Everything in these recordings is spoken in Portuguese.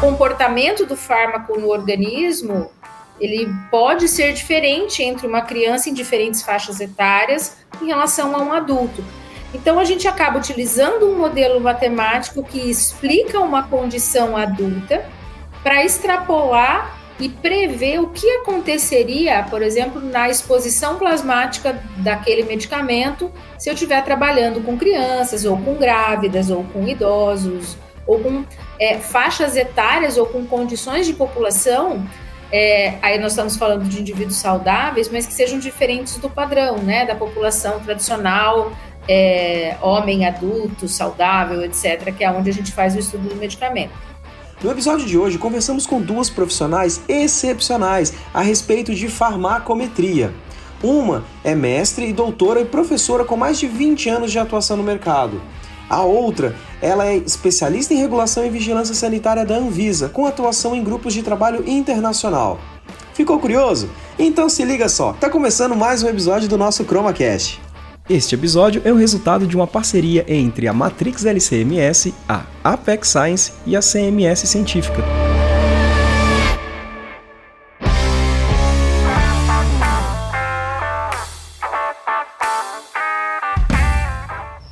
comportamento do fármaco no organismo ele pode ser diferente entre uma criança em diferentes faixas etárias em relação a um adulto. Então a gente acaba utilizando um modelo matemático que explica uma condição adulta para extrapolar e prever o que aconteceria, por exemplo, na exposição plasmática daquele medicamento, se eu estiver trabalhando com crianças, ou com grávidas, ou com idosos, ou com é, faixas etárias, ou com condições de população. É, aí nós estamos falando de indivíduos saudáveis, mas que sejam diferentes do padrão, né, da população tradicional, é, homem adulto, saudável, etc., que é onde a gente faz o estudo do medicamento. No episódio de hoje, conversamos com duas profissionais excepcionais a respeito de farmacometria. Uma é mestre e doutora e professora com mais de 20 anos de atuação no mercado. A outra, ela é especialista em regulação e vigilância sanitária da Anvisa, com atuação em grupos de trabalho internacional. Ficou curioso? Então se liga só, tá começando mais um episódio do nosso ChromaCast. Este episódio é o resultado de uma parceria entre a Matrix LCMS, a Apex Science e a CMS Científica.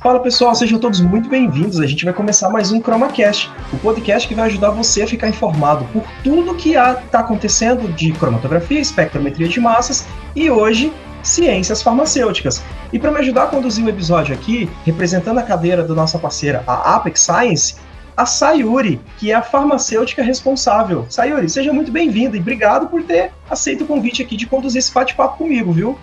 Fala pessoal, sejam todos muito bem-vindos. A gente vai começar mais um ChromaCast, o podcast que vai ajudar você a ficar informado por tudo que está acontecendo de cromatografia, espectrometria de massas e hoje ciências farmacêuticas. E para me ajudar a conduzir o episódio aqui, representando a cadeira da nossa parceira, a Apex Science, a Sayuri, que é a farmacêutica responsável. Sayuri, seja muito bem-vinda e obrigado por ter aceito o convite aqui de conduzir esse bate-papo comigo, viu?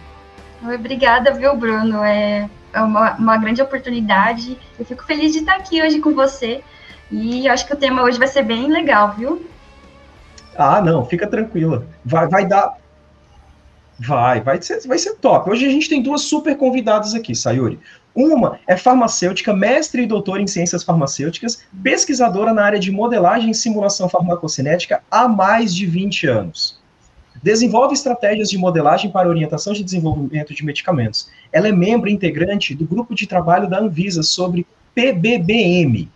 Obrigada, viu, Bruno? É, é uma, uma grande oportunidade. Eu fico feliz de estar aqui hoje com você. E acho que o tema hoje vai ser bem legal, viu? Ah, não, fica tranquila. Vai, vai dar Vai, vai ser, vai ser top. Hoje a gente tem duas super convidadas aqui, Sayuri. Uma é farmacêutica, mestre e doutora em ciências farmacêuticas, pesquisadora na área de modelagem e simulação farmacocinética há mais de 20 anos. Desenvolve estratégias de modelagem para orientação de desenvolvimento de medicamentos. Ela é membro integrante do grupo de trabalho da Anvisa sobre PBBM,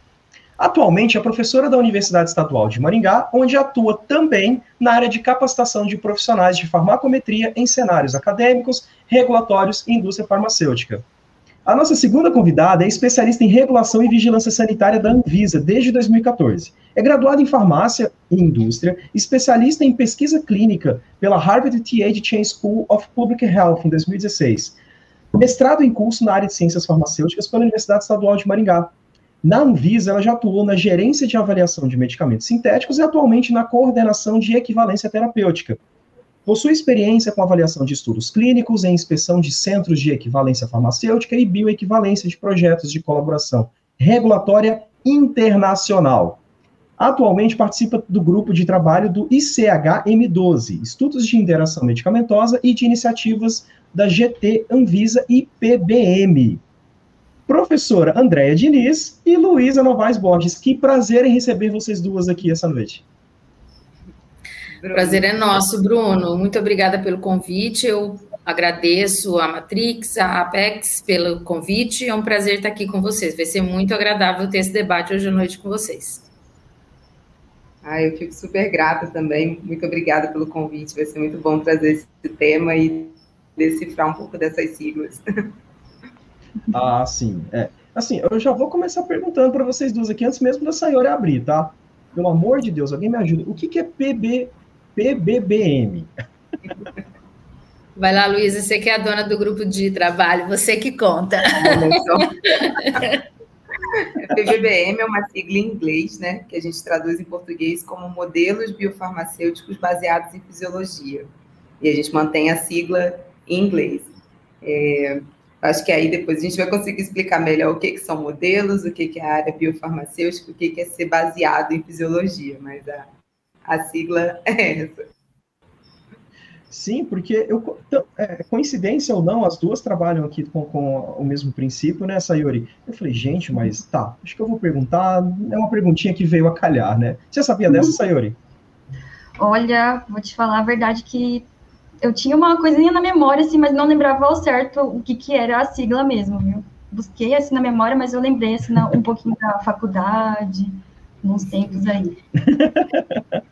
Atualmente é professora da Universidade Estadual de Maringá, onde atua também na área de capacitação de profissionais de farmacometria em cenários acadêmicos, regulatórios e indústria farmacêutica. A nossa segunda convidada é especialista em regulação e vigilância sanitária da Anvisa desde 2014. É graduada em farmácia e indústria, especialista em pesquisa clínica pela Harvard T.H. Chan School of Public Health em 2016. Mestrado em curso na área de ciências farmacêuticas pela Universidade Estadual de Maringá. Na Anvisa, ela já atuou na gerência de avaliação de medicamentos sintéticos e atualmente na coordenação de equivalência terapêutica. Possui experiência com avaliação de estudos clínicos, em inspeção de centros de equivalência farmacêutica e bioequivalência de projetos de colaboração regulatória internacional. Atualmente participa do grupo de trabalho do ICHM12, Estudos de Interação Medicamentosa e de Iniciativas da GT Anvisa e PBM professora Andréia Diniz e Luísa Novaes Borges. Que prazer em receber vocês duas aqui essa noite. Prazer é nosso, Bruno. Muito obrigada pelo convite. Eu agradeço a Matrix, a Apex pelo convite. É um prazer estar aqui com vocês. Vai ser muito agradável ter esse debate hoje à noite com vocês. Ah, eu fico super grata também. Muito obrigada pelo convite. Vai ser muito bom trazer esse tema e decifrar um pouco dessas siglas. Ah, sim. É. Assim, eu já vou começar perguntando para vocês duas aqui, antes mesmo da senhora abrir, tá? Pelo amor de Deus, alguém me ajuda. O que, que é PB, PBBM? Vai lá, Luísa, você que é a dona do grupo de trabalho, você que conta. PBBM é uma sigla em inglês, né, que a gente traduz em português como modelos biofarmacêuticos baseados em fisiologia. E a gente mantém a sigla em inglês. É, Acho que aí depois a gente vai conseguir explicar melhor o que, que são modelos, o que, que é a área biofarmacêutica, o que, que é ser baseado em fisiologia, mas a, a sigla é essa. Sim, porque eu, é, coincidência ou não, as duas trabalham aqui com, com, o mesmo princípio, né, Sayori? Eu falei, gente, mas tá, acho que eu vou perguntar, é uma perguntinha que veio a calhar, né? Você sabia dessa, Sayori? Olha, vou te falar a verdade que eu tinha uma coisinha na memória, assim, mas não lembrava ao certo o que, que era a sigla mesmo, viu? Busquei, assim, na memória, mas eu lembrei, assim, um pouquinho da faculdade. nos tempos aí.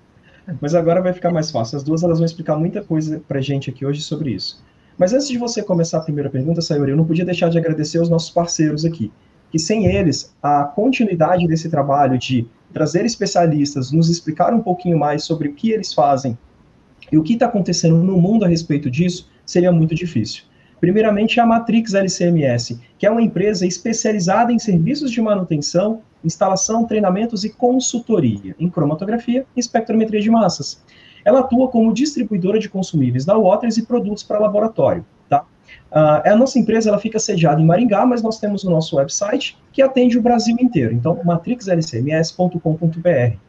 Mas agora vai ficar mais fácil. As duas elas vão explicar muita coisa para gente aqui hoje sobre isso. Mas antes de você começar a primeira pergunta, Sayori, eu não podia deixar de agradecer aos nossos parceiros aqui. Que sem eles, a continuidade desse trabalho de trazer especialistas, nos explicar um pouquinho mais sobre o que eles fazem e o que está acontecendo no mundo a respeito disso, seria muito difícil. Primeiramente, a Matrix LCMS, que é uma empresa especializada em serviços de manutenção, instalação, treinamentos e consultoria em cromatografia e espectrometria de massas. Ela atua como distribuidora de consumíveis da Waters e produtos para laboratório. Tá? Uh, a nossa empresa ela fica sediada em Maringá, mas nós temos o nosso website que atende o Brasil inteiro. Então, matrixlcms.com.br.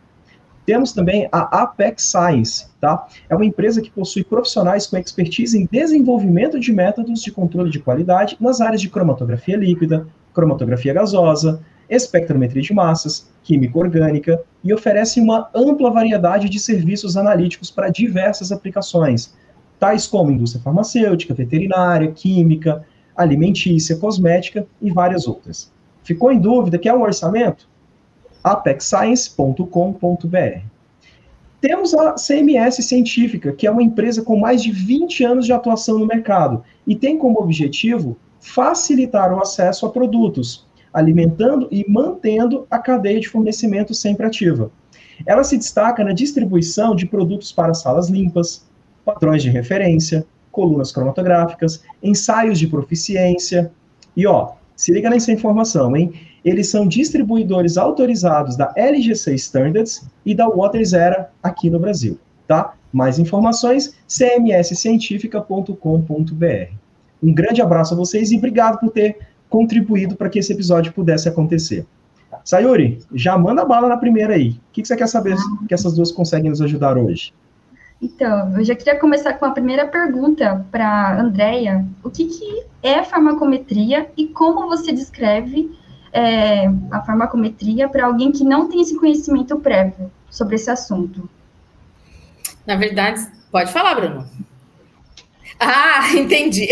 Temos também a Apex Science, tá? É uma empresa que possui profissionais com expertise em desenvolvimento de métodos de controle de qualidade nas áreas de cromatografia líquida, cromatografia gasosa, espectrometria de massas, química orgânica e oferece uma ampla variedade de serviços analíticos para diversas aplicações, tais como indústria farmacêutica, veterinária, química, alimentícia, cosmética e várias outras. Ficou em dúvida? Quer um orçamento? apexscience.com.br. Temos a CMS Científica, que é uma empresa com mais de 20 anos de atuação no mercado e tem como objetivo facilitar o acesso a produtos, alimentando e mantendo a cadeia de fornecimento sempre ativa. Ela se destaca na distribuição de produtos para salas limpas, padrões de referência, colunas cromatográficas, ensaios de proficiência. E ó, se liga nessa informação, hein? Eles são distribuidores autorizados da LGC Standards e da Waters Era aqui no Brasil, tá? Mais informações, cmscientifica.com.br. Um grande abraço a vocês e obrigado por ter contribuído para que esse episódio pudesse acontecer. Sayuri, já manda bala na primeira aí. O que, você quer saber que essas duas conseguem nos ajudar hoje? Então, eu já queria começar com a primeira pergunta para a Andrea. O que, que é farmacometria e como você descreve é, a farmacometria para alguém que não tem esse conhecimento prévio sobre esse assunto? Na verdade, pode falar, Bruno. Ah, entendi.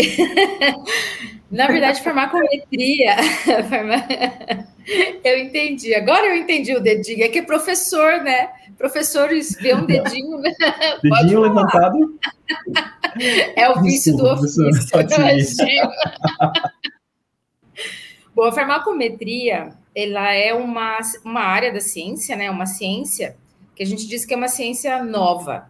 Na verdade, farmacometria. Eu entendi. Agora eu entendi o dedinho. É que é professor, né? Professores vê um dedinho. Né? Dedinho levantado. É o vício do ofício. Bom, a farmacometria, ela é uma, uma área da ciência, né? Uma ciência que a gente diz que é uma ciência nova,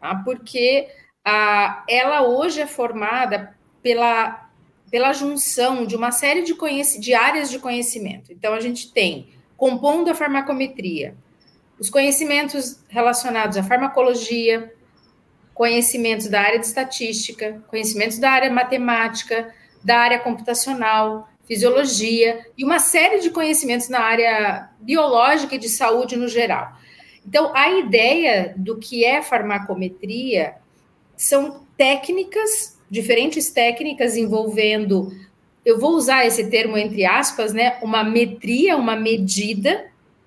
tá? Porque a, ela hoje é formada pela, pela junção de uma série de, de áreas de conhecimento. Então, a gente tem, compondo a farmacometria, os conhecimentos relacionados à farmacologia, conhecimentos da área de estatística, conhecimentos da área matemática, da área computacional, fisiologia e uma série de conhecimentos na área biológica e de saúde no geral. Então, a ideia do que é farmacometria são técnicas, diferentes técnicas envolvendo, eu vou usar esse termo entre aspas, né, uma metria, uma medida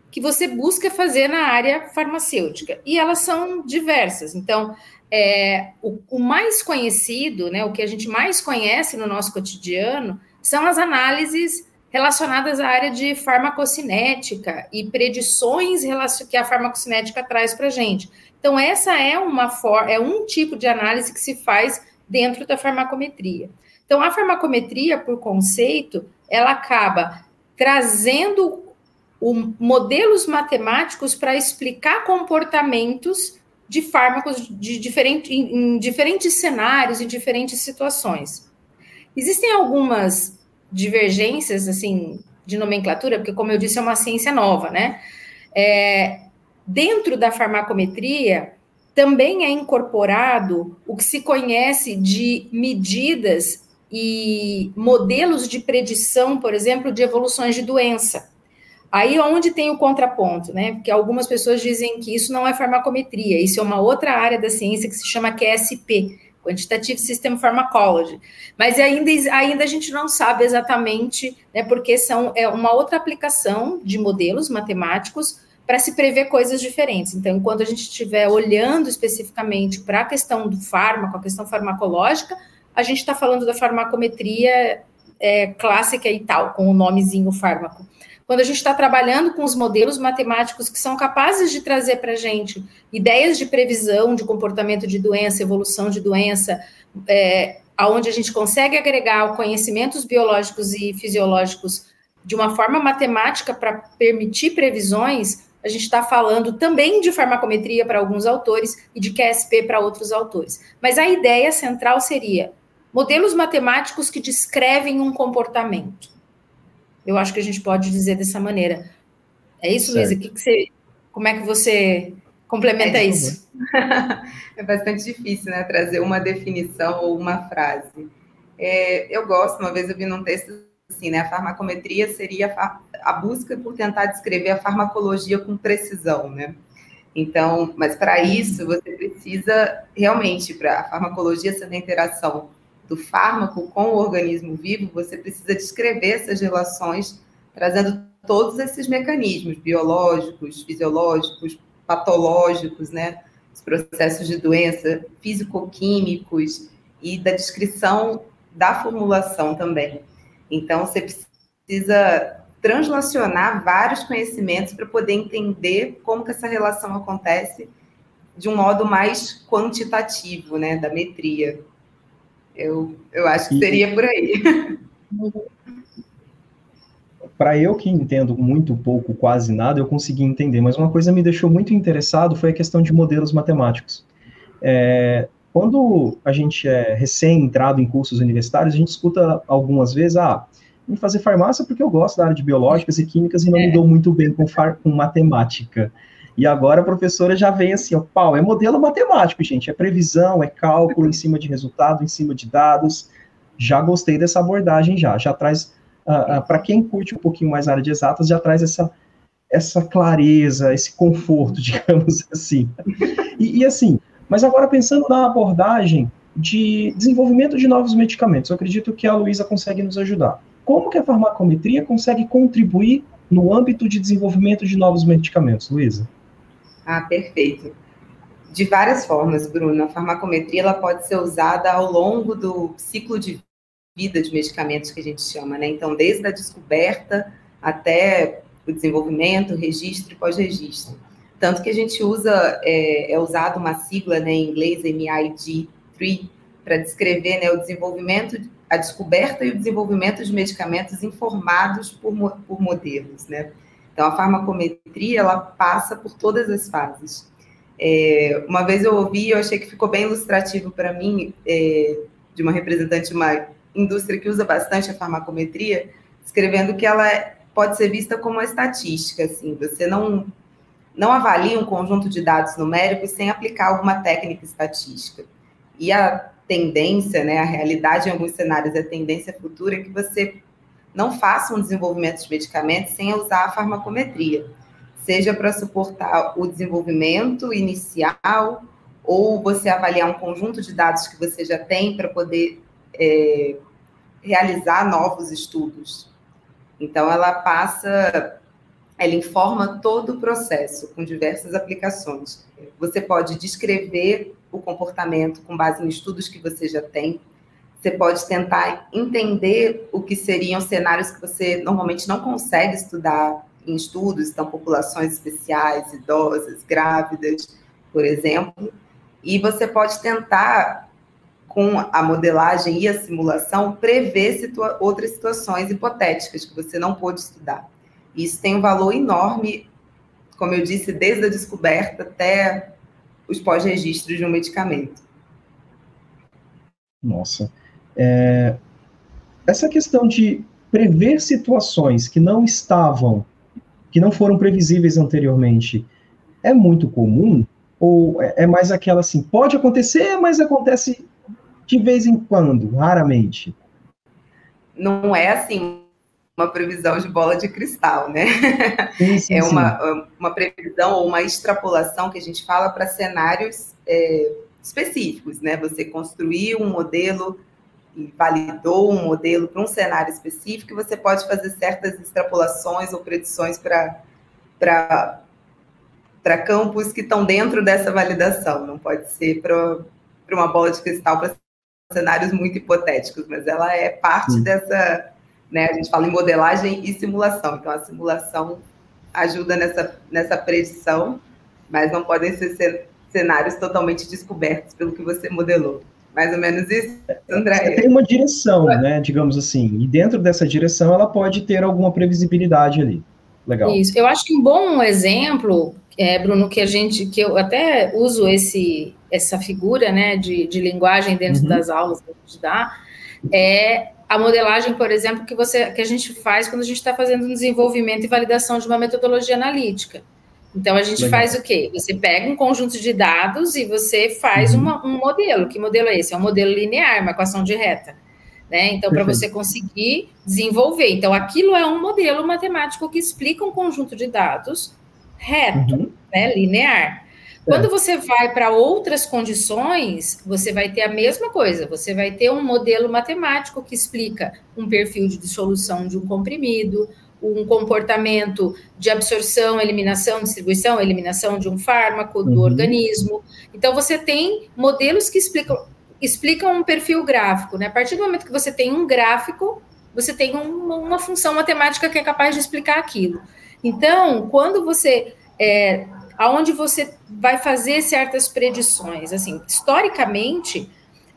que você busca fazer na área farmacêutica. E elas são diversas. Então, é, o, o mais conhecido, né, o que a gente mais conhece no nosso cotidiano, são as análises relacionadas à área de farmacocinética e predições que a farmacocinética traz para a gente. Então, essa é uma for é um tipo de análise que se faz dentro da farmacometria. Então, a farmacometria, por conceito, ela acaba trazendo o, modelos matemáticos para explicar comportamentos de fármacos de diferente, em, em diferentes cenários e diferentes situações. Existem algumas divergências, assim, de nomenclatura, porque, como eu disse, é uma ciência nova, né? É, dentro da farmacometria, também é incorporado o que se conhece de medidas e modelos de predição, por exemplo, de evoluções de doença. Aí onde tem o contraponto, né? Porque algumas pessoas dizem que isso não é farmacometria, isso é uma outra área da ciência que se chama QSP, Quantitative System Pharmacology. Mas ainda, ainda a gente não sabe exatamente, né, porque são é uma outra aplicação de modelos matemáticos para se prever coisas diferentes. Então, enquanto a gente estiver olhando especificamente para a questão do fármaco, a questão farmacológica, a gente está falando da farmacometria é, clássica e tal, com o nomezinho fármaco. Quando a gente está trabalhando com os modelos matemáticos que são capazes de trazer para a gente ideias de previsão de comportamento de doença, evolução de doença, é, aonde a gente consegue agregar conhecimentos biológicos e fisiológicos de uma forma matemática para permitir previsões, a gente está falando também de farmacometria para alguns autores e de QSP para outros autores. Mas a ideia central seria modelos matemáticos que descrevem um comportamento. Eu acho que a gente pode dizer dessa maneira. É isso, Luísa? Que que você, como é que você complementa é, isso? é bastante difícil, né? Trazer uma definição ou uma frase. É, eu gosto, uma vez eu vi num texto assim, né? A farmacometria seria a, a busca por tentar descrever a farmacologia com precisão, né? Então, mas para isso você precisa realmente para a farmacologia ser a interação do fármaco com o organismo vivo, você precisa descrever essas relações, trazendo todos esses mecanismos biológicos, fisiológicos, patológicos, né? Os processos de doença, físico-químicos e da descrição da formulação também. Então, você precisa translacionar vários conhecimentos para poder entender como que essa relação acontece de um modo mais quantitativo, né, da metria. Eu, eu acho que seria por aí. Para eu que entendo muito pouco, quase nada, eu consegui entender, mas uma coisa me deixou muito interessado foi a questão de modelos matemáticos. É, quando a gente é recém-entrado em cursos universitários, a gente escuta algumas vezes, ah, vim fazer farmácia porque eu gosto da área de biológicas e químicas e não é. me dou muito bem com, com matemática. E agora a professora já vem assim, ó, pau, é modelo matemático, gente, é previsão, é cálculo em cima de resultado, em cima de dados. Já gostei dessa abordagem já, já traz, uh, ah, uh, ah, para quem curte um pouquinho mais a área de exatas, já traz essa, essa clareza, esse conforto, digamos assim. E, e assim, mas agora pensando na abordagem de desenvolvimento de novos medicamentos, eu acredito que a Luísa consegue nos ajudar. Como que a farmacometria consegue contribuir no âmbito de desenvolvimento de novos medicamentos, Luísa? Ah, perfeito. De várias formas, Bruno. A farmacometria ela pode ser usada ao longo do ciclo de vida de medicamentos que a gente chama, né? Então, desde a descoberta até o desenvolvimento, registro e pós-registro. Tanto que a gente usa, é, é usado uma sigla né, em inglês, MID3, para descrever né, o desenvolvimento, a descoberta e o desenvolvimento de medicamentos informados por, por modelos, né? Então, a farmacometria, ela passa por todas as fases. É, uma vez eu ouvi, eu achei que ficou bem ilustrativo para mim, é, de uma representante de uma indústria que usa bastante a farmacometria, escrevendo que ela pode ser vista como uma estatística, assim, você não, não avalia um conjunto de dados numéricos sem aplicar alguma técnica estatística. E a tendência, né, a realidade em alguns cenários, a tendência futura é que você não faça um desenvolvimento de medicamentos sem usar a farmacometria, seja para suportar o desenvolvimento inicial ou você avaliar um conjunto de dados que você já tem para poder é, realizar novos estudos. Então, ela passa, ela informa todo o processo com diversas aplicações. Você pode descrever o comportamento com base em estudos que você já tem, você pode tentar entender o que seriam cenários que você normalmente não consegue estudar em estudos, então populações especiais, idosas, grávidas, por exemplo, e você pode tentar com a modelagem e a simulação prever situa outras situações hipotéticas que você não pôde estudar. Isso tem um valor enorme, como eu disse, desde a descoberta até os pós-registros de um medicamento. Nossa. É, essa questão de prever situações que não estavam, que não foram previsíveis anteriormente, é muito comum? Ou é, é mais aquela assim, pode acontecer, mas acontece de vez em quando, raramente? Não é assim uma previsão de bola de cristal, né? Sim, sim, é uma, uma previsão ou uma extrapolação que a gente fala para cenários é, específicos, né? Você construir um modelo e validou um modelo para um cenário específico, você pode fazer certas extrapolações ou predições para para campos que estão dentro dessa validação. Não pode ser para uma bola de cristal para cenários muito hipotéticos, mas ela é parte dessa, Né? A gente fala em modelagem e simulação. Então, a simulação ajuda nessa, nessa predição, mas não podem ser cenários totalmente descobertos pelo que você modelou. Mais ou menos isso, André. Você tem uma direção, né, digamos assim, e dentro dessa direção ela pode ter alguma previsibilidade ali. Legal. Isso. Eu acho que um bom exemplo, é, Bruno, que a gente, que eu até uso esse, essa figura, né, de, de linguagem dentro uhum. das aulas que a gente dá, é a modelagem, por exemplo, que, você, que a gente faz quando a gente está fazendo um desenvolvimento e validação de uma metodologia analítica. Então, a gente Legal. faz o quê? Você pega um conjunto de dados e você faz uhum. uma, um modelo. Que modelo é esse? É um modelo linear, uma equação de reta. Né? Então, para você conseguir desenvolver. Então, aquilo é um modelo matemático que explica um conjunto de dados reto, uhum. né? linear. Quando você vai para outras condições, você vai ter a mesma coisa. Você vai ter um modelo matemático que explica um perfil de dissolução de um comprimido, um comportamento de absorção, eliminação, distribuição, eliminação de um fármaco do uhum. organismo. Então, você tem modelos que explicam, explicam um perfil gráfico. Né? A partir do momento que você tem um gráfico, você tem uma, uma função matemática que é capaz de explicar aquilo. Então, quando você é, aonde você vai fazer certas predições. Assim, historicamente,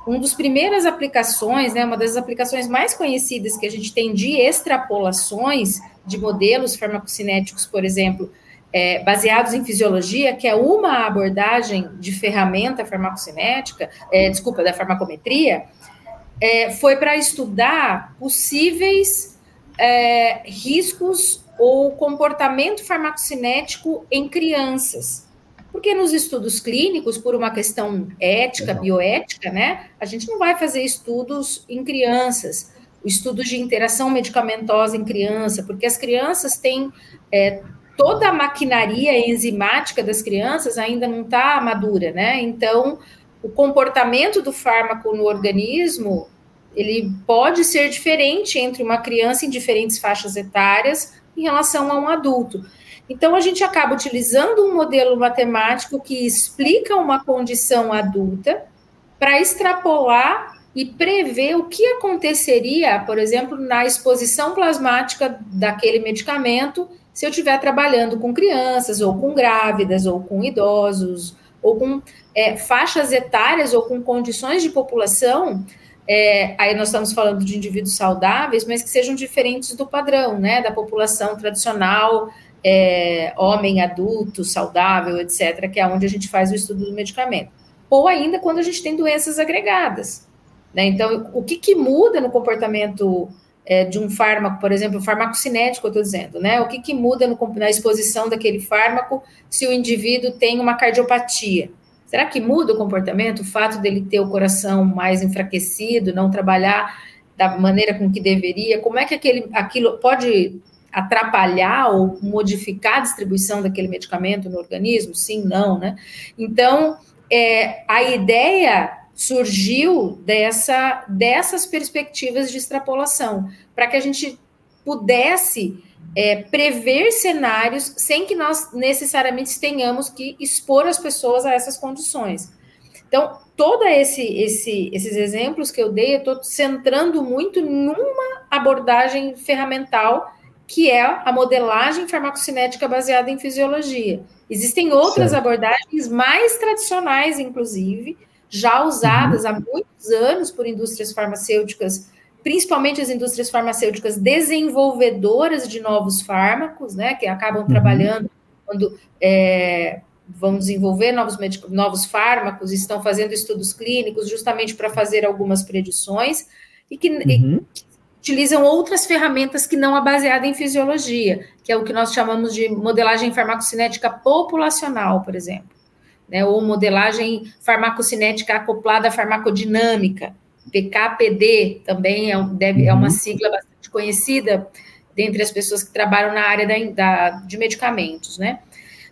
uma das primeiras aplicações, né, uma das aplicações mais conhecidas que a gente tem de extrapolações de modelos farmacocinéticos, por exemplo, é, baseados em fisiologia, que é uma abordagem de ferramenta farmacocinética, é, desculpa, da farmacometria, é, foi para estudar possíveis é, riscos ou comportamento farmacocinético em crianças. Porque nos estudos clínicos, por uma questão ética, bioética, né, a gente não vai fazer estudos em crianças, estudos de interação medicamentosa em criança, porque as crianças têm é, toda a maquinaria enzimática das crianças ainda não está madura, né? Então, o comportamento do fármaco no organismo ele pode ser diferente entre uma criança em diferentes faixas etárias em relação a um adulto. Então, a gente acaba utilizando um modelo matemático que explica uma condição adulta para extrapolar e prever o que aconteceria, por exemplo, na exposição plasmática daquele medicamento, se eu estiver trabalhando com crianças, ou com grávidas, ou com idosos, ou com é, faixas etárias, ou com condições de população é, aí nós estamos falando de indivíduos saudáveis, mas que sejam diferentes do padrão, né, da população tradicional, é, homem adulto, saudável, etc., que é onde a gente faz o estudo do medicamento. Ou ainda quando a gente tem doenças agregadas. Né? Então, o que, que muda no comportamento é, de um fármaco, por exemplo, farmacocinético, eu estou dizendo, né? O que, que muda no, na exposição daquele fármaco se o indivíduo tem uma cardiopatia? Será que muda o comportamento? O fato dele ter o coração mais enfraquecido, não trabalhar da maneira com que deveria? Como é que aquele, aquilo pode atrapalhar ou modificar a distribuição daquele medicamento no organismo? Sim, não, né? Então, é, a ideia surgiu dessa, dessas perspectivas de extrapolação, para que a gente pudesse é, prever cenários sem que nós necessariamente tenhamos que expor as pessoas a essas condições. Então, todos esse, esse, esses exemplos que eu dei, eu estou centrando muito numa abordagem ferramental, que é a modelagem farmacocinética baseada em fisiologia. Existem outras certo. abordagens mais tradicionais, inclusive, já usadas uhum. há muitos anos por indústrias farmacêuticas principalmente as indústrias farmacêuticas desenvolvedoras de novos fármacos, né, que acabam uhum. trabalhando quando é, vão desenvolver novos, novos fármacos, estão fazendo estudos clínicos justamente para fazer algumas predições e que, uhum. e que, utilizam outras ferramentas que não a baseada em fisiologia, que é o que nós chamamos de modelagem farmacocinética populacional, por exemplo, né, ou modelagem farmacocinética acoplada à farmacodinâmica, PKPD também é, deve, uhum. é uma uhum. sigla bastante conhecida dentre as pessoas que trabalham na área da, da, de medicamentos, né?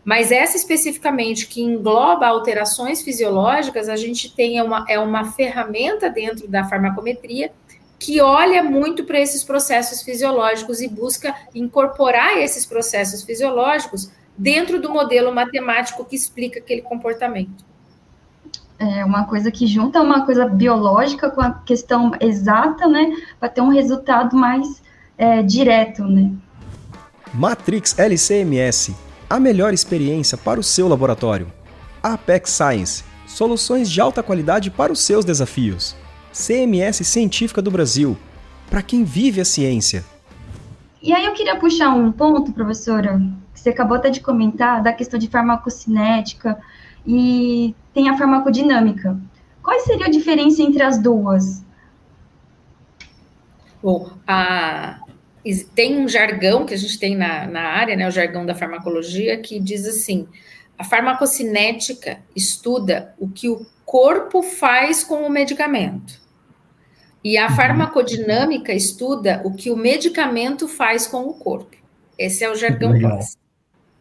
Mas essa especificamente que engloba alterações fisiológicas, a gente tem uma, é uma ferramenta dentro da farmacometria que olha muito para esses processos fisiológicos e busca incorporar esses processos fisiológicos dentro do modelo matemático que explica aquele comportamento é uma coisa que junta uma coisa biológica com a questão exata, né, para ter um resultado mais é, direto, né? Matrix LCMS, a melhor experiência para o seu laboratório. Apex Science, soluções de alta qualidade para os seus desafios. CMS Científica do Brasil, para quem vive a ciência. E aí eu queria puxar um ponto, professora, você acabou até de comentar, da questão de farmacocinética e tem a farmacodinâmica. Qual seria a diferença entre as duas? Bom, a, tem um jargão que a gente tem na, na área, né, o jargão da farmacologia, que diz assim: a farmacocinética estuda o que o corpo faz com o medicamento. E a uhum. farmacodinâmica estuda o que o medicamento faz com o corpo. Esse é o jargão clássico.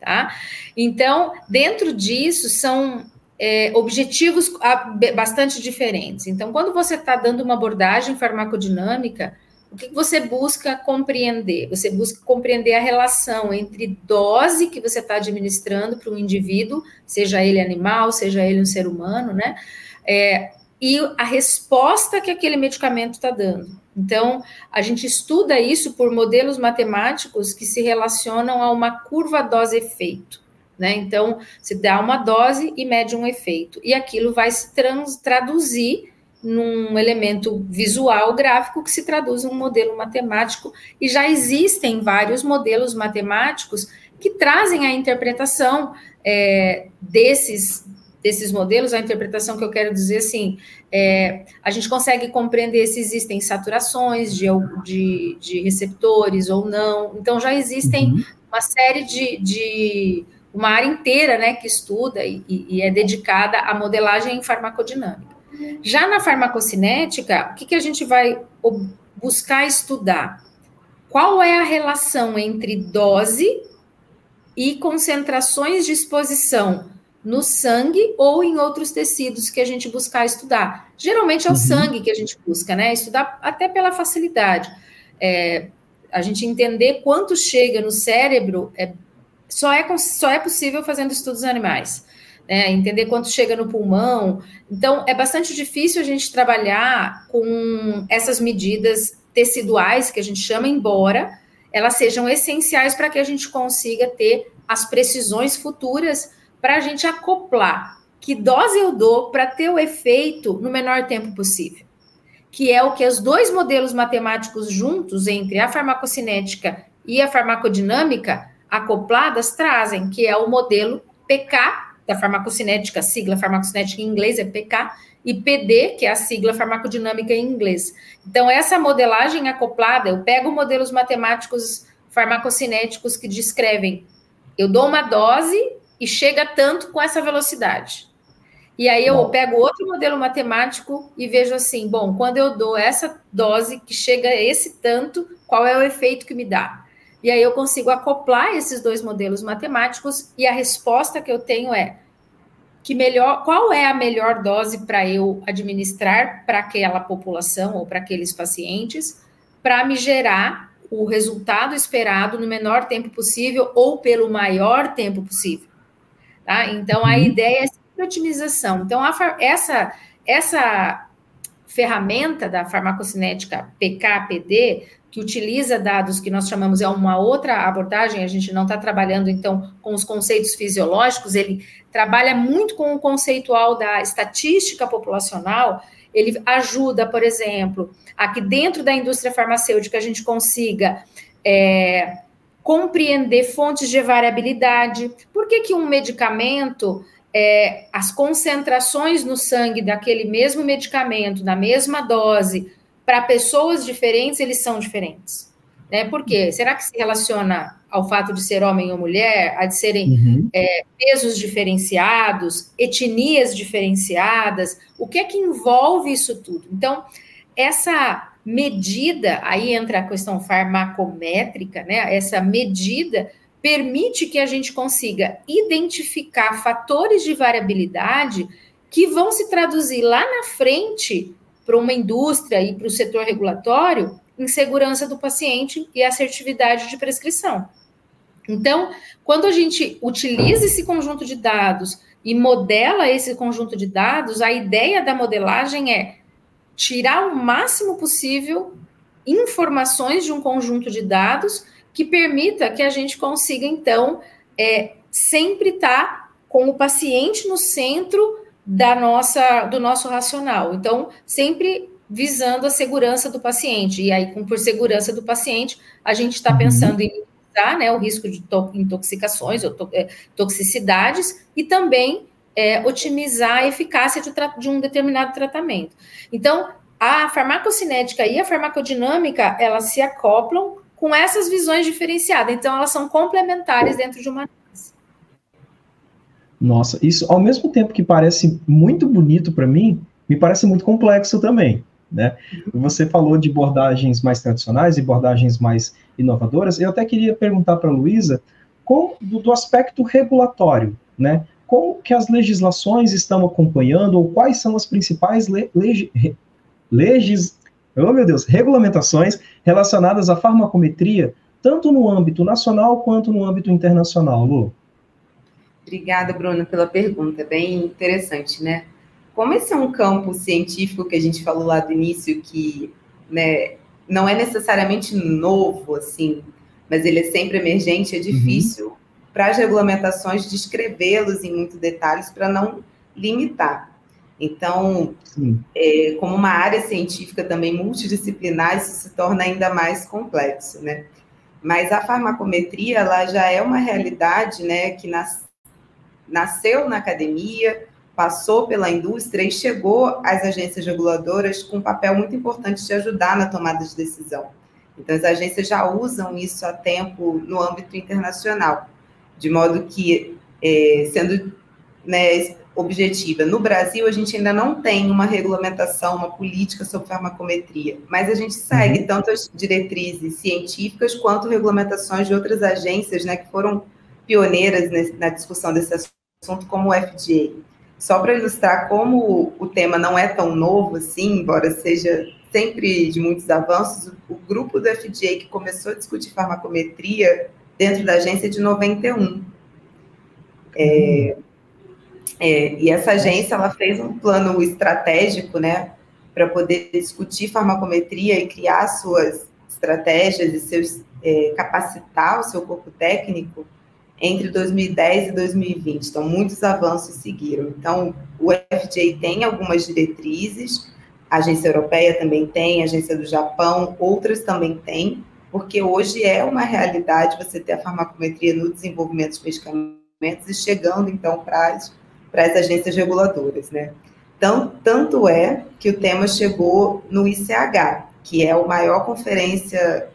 Tá? Então, dentro disso, são é, objetivos ah, bastante diferentes. Então, quando você está dando uma abordagem farmacodinâmica, o que você busca compreender? Você busca compreender a relação entre dose que você está administrando para um indivíduo, seja ele animal, seja ele um ser humano, né? É, e a resposta que aquele medicamento está dando. Então, a gente estuda isso por modelos matemáticos que se relacionam a uma curva dose-efeito. Né? Então, se dá uma dose e mede um efeito. E aquilo vai se trans, traduzir num elemento visual gráfico que se traduz em um modelo matemático, e já existem vários modelos matemáticos que trazem a interpretação é, desses, desses modelos, a interpretação que eu quero dizer assim, é, a gente consegue compreender se existem saturações de, de, de receptores ou não, então já existem uhum. uma série de, de, uma área inteira né, que estuda e, e é dedicada à modelagem farmacodinâmica. Já na farmacocinética, o que, que a gente vai buscar estudar? Qual é a relação entre dose e concentrações de exposição no sangue ou em outros tecidos que a gente buscar estudar? Geralmente é o uhum. sangue que a gente busca, né? Estudar até pela facilidade. É, a gente entender quanto chega no cérebro é, só, é, só é possível fazendo estudos animais né, entender quanto chega no pulmão. Então, é bastante difícil a gente trabalhar com essas medidas teciduais que a gente chama, embora elas sejam essenciais para que a gente consiga ter as precisões futuras para a gente acoplar que dose eu dou para ter o efeito no menor tempo possível. Que é o que os dois modelos matemáticos juntos, entre a farmacocinética e a farmacodinâmica, acopladas, trazem, que é o modelo PK da farmacocinética, sigla farmacocinética em inglês é PK, e PD, que é a sigla farmacodinâmica em inglês. Então, essa modelagem acoplada, eu pego modelos matemáticos farmacocinéticos que descrevem, eu dou uma dose e chega tanto com essa velocidade. E aí eu pego outro modelo matemático e vejo assim, bom, quando eu dou essa dose que chega a esse tanto, qual é o efeito que me dá? E aí eu consigo acoplar esses dois modelos matemáticos e a resposta que eu tenho é que melhor, qual é a melhor dose para eu administrar para aquela população ou para aqueles pacientes, para me gerar o resultado esperado no menor tempo possível ou pelo maior tempo possível. Tá? Então a uhum. ideia é sempre otimização. Então essa essa ferramenta da farmacocinética PK-PD que utiliza dados que nós chamamos é uma outra abordagem, a gente não está trabalhando então com os conceitos fisiológicos, ele trabalha muito com o conceitual da estatística populacional, ele ajuda, por exemplo, a que dentro da indústria farmacêutica a gente consiga é, compreender fontes de variabilidade. Por que, que um medicamento, é, as concentrações no sangue daquele mesmo medicamento, na mesma dose, para pessoas diferentes, eles são diferentes. Né? Por quê? Será que se relaciona ao fato de ser homem ou mulher, a de serem uhum. é, pesos diferenciados, etnias diferenciadas? O que é que envolve isso tudo? Então, essa medida, aí entra a questão farmacométrica, né? Essa medida permite que a gente consiga identificar fatores de variabilidade que vão se traduzir lá na frente para uma indústria e para o setor regulatório em segurança do paciente e assertividade de prescrição. Então, quando a gente utiliza esse conjunto de dados e modela esse conjunto de dados, a ideia da modelagem é tirar o máximo possível informações de um conjunto de dados que permita que a gente consiga, então, é, sempre estar tá com o paciente no centro da nossa, do nosso racional. Então, sempre visando a segurança do paciente. E aí, com, por segurança do paciente, a gente está uhum. pensando em minimizar né, o risco de to intoxicações ou to é, toxicidades e também é, otimizar a eficácia de, de, um determinado tratamento. Então, a farmacocinética e a farmacodinâmica, elas se acoplam com essas visões diferenciadas. Então, elas são complementares dentro de uma nossa, isso ao mesmo tempo que parece muito bonito para mim, me parece muito complexo também. Né? Você falou de abordagens mais tradicionais e abordagens mais inovadoras. Eu até queria perguntar para a Luísa do, do, aspecto regulatório, né? Como que as legislações estão acompanhando ou quais são as principais le, legi, legis, oh meu Deus, regulamentações relacionadas à farmacometria, tanto no âmbito nacional quanto no âmbito internacional, Lu? Obrigada, Bruna, pela pergunta. Bem interessante, né? Como esse é um campo científico que a gente falou lá do início, que né, não é necessariamente novo, assim, mas ele é sempre emergente, é uhum. difícil uhum. Para as regulamentações descrevê-los em muitos detalhes para não limitar. Então, é, como uma área científica também multidisciplinar, isso se torna ainda mais complexo, né? Mas a farmacometria, ela já é uma realidade, né, que nas, nasceu na academia, passou pela indústria e chegou às agências reguladoras com um papel muito importante de ajudar na tomada de decisão. Então, as agências já usam isso há tempo no âmbito internacional, de modo que, é, sendo né, objetiva, no Brasil a gente ainda não tem uma regulamentação, uma política sobre farmacometria, mas a gente segue uhum. tanto as diretrizes científicas quanto regulamentações de outras agências né, que foram pioneiras na discussão desse assunto, como o FDA. Só para ilustrar como o tema não é tão novo assim, embora seja sempre de muitos avanços, o grupo do FDA que começou a discutir farmacometria dentro da agência de 91. É, é, e essa agência ela fez um plano estratégico, né, para poder discutir farmacometria e criar suas estratégias e seus é, capacitar o seu corpo técnico entre 2010 e 2020. Então, muitos avanços seguiram. Então, o FDA tem algumas diretrizes, a agência europeia também tem, a agência do Japão, outras também têm, porque hoje é uma realidade você ter a farmacometria no desenvolvimento de medicamentos e chegando, então, para as, para as agências reguladoras, né? Então, tanto é que o tema chegou no ICH, que é a maior conferência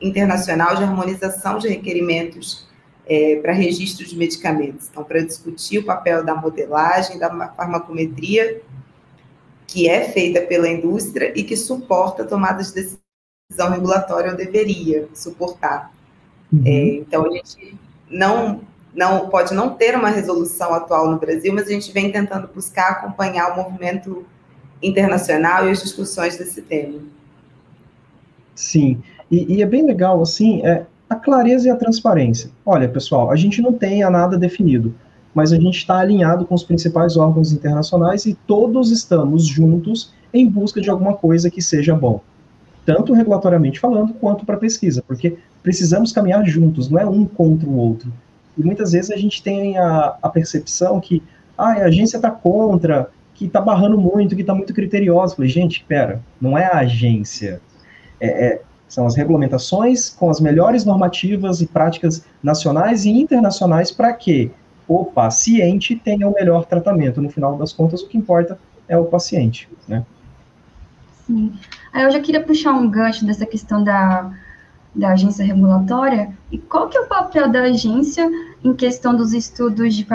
internacional de harmonização de requerimentos é, para registro de medicamentos. Então, para discutir o papel da modelagem, da farmacometria, que é feita pela indústria e que suporta tomadas de decisão regulatória, deveria suportar. Uhum. É, então, a gente não, não pode não ter uma resolução atual no Brasil, mas a gente vem tentando buscar acompanhar o movimento internacional e as discussões desse tema. Sim, e, e é bem legal, assim, é, a clareza e a transparência. Olha, pessoal, a gente não tem nada definido, mas a gente está alinhado com os principais órgãos internacionais e todos estamos juntos em busca de alguma coisa que seja bom, tanto regulatoriamente falando quanto para pesquisa, porque precisamos caminhar juntos, não é um contra o outro. E muitas vezes a gente tem a, a percepção que ah, a agência está contra, que está barrando muito, que está muito criteriosa. falei, gente, pera, não é a agência. É, é, são as regulamentações com as melhores normativas e práticas nacionais e internacionais para que o paciente tenha o melhor tratamento. No final das contas, o que importa é o paciente, né? Sim. Aí eu já queria puxar um gancho dessa questão da, da agência regulatória. E qual que é o papel da agência em questão dos estudos de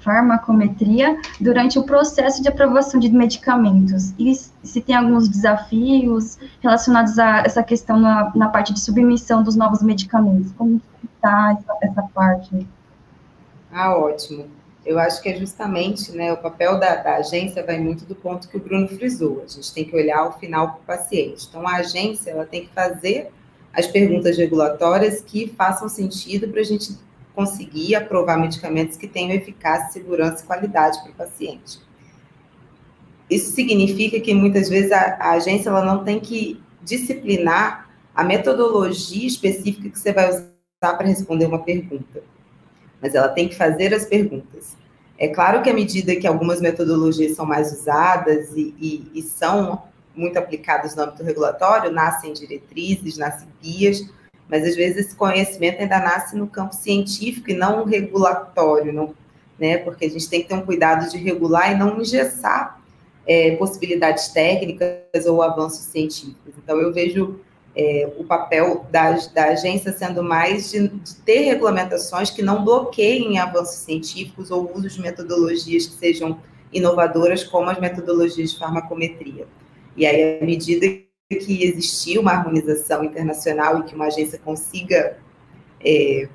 farmacometria durante o processo de aprovação de medicamentos? E se tem alguns desafios relacionados a essa questão na, na parte de submissão dos novos medicamentos? Como está essa, essa parte? Ah, ótimo. Eu acho que é justamente né, o papel da, da, agência vai muito do ponto que o Bruno frisou. A gente tem que olhar o final para o paciente. Então, a agência ela tem que fazer as perguntas regulatórias que façam sentido para a gente conseguir aprovar medicamentos que tenham eficácia, segurança e qualidade para o paciente. Isso significa que muitas vezes a, a agência ela não tem que disciplinar a metodologia específica que você vai usar para responder uma pergunta. Mas ela tem que fazer as perguntas. É claro que à medida que algumas metodologias são mais usadas e, e, e são muito aplicadas no âmbito regulatório, nascem diretrizes, nascem guias, mas às vezes esse conhecimento ainda nasce no campo científico e não regulatório, não, né? Porque a gente tem que ter um cuidado de regular e não engessar é, possibilidades técnicas ou avanços científicos. Então, eu vejo é, o papel da, da, agência sendo mais de, de, ter regulamentações que não bloqueiem avanços científicos ou uso de metodologias que sejam inovadoras, como as metodologias de farmacometria. E aí, à medida que existir uma harmonização internacional e que uma agência consiga é,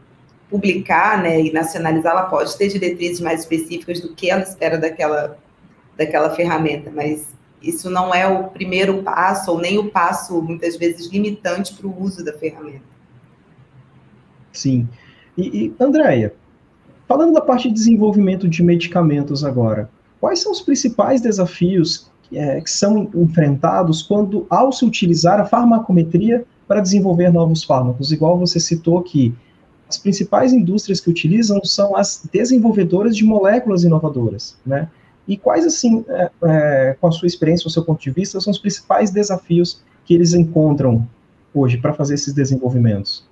publicar né, e nacionalizar, ela pode ter diretrizes mais específicas do que ela espera daquela daquela ferramenta, mas isso não é o primeiro passo, ou nem o passo, muitas vezes, limitante para o uso da ferramenta. Sim. E, e Andréia, falando da parte de desenvolvimento de medicamentos agora, quais são os principais desafios que, é, que são enfrentados quando, ao se utilizar a farmacometria para desenvolver novos fármacos? Igual você citou que as principais indústrias que utilizam são as desenvolvedoras de moléculas inovadoras, né? E quais, assim, é, é, com a sua experiência, o seu ponto de vista, são os principais desafios que eles encontram hoje para fazer esses desenvolvimentos?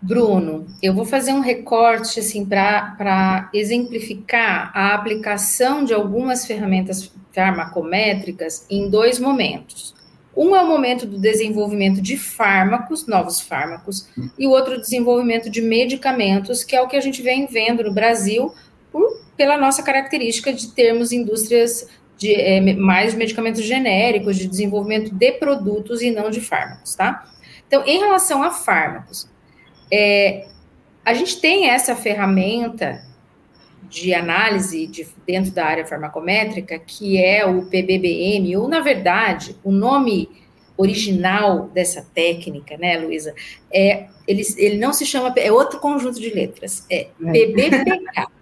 Bruno, eu vou fazer um recorte assim para exemplificar a aplicação de algumas ferramentas farmacométricas em dois momentos. Um é o momento do desenvolvimento de fármacos, novos fármacos, e o outro desenvolvimento de medicamentos, que é o que a gente vem vendo no Brasil por pela nossa característica de termos indústrias de é, mais medicamentos genéricos, de desenvolvimento de produtos e não de fármacos, tá? Então, em relação a fármacos, é, a gente tem essa ferramenta de análise de, dentro da área farmacométrica, que é o PBBM, ou, na verdade, o nome original dessa técnica, né, Luísa, é, ele, ele não se chama, é outro conjunto de letras, é, é. PBPK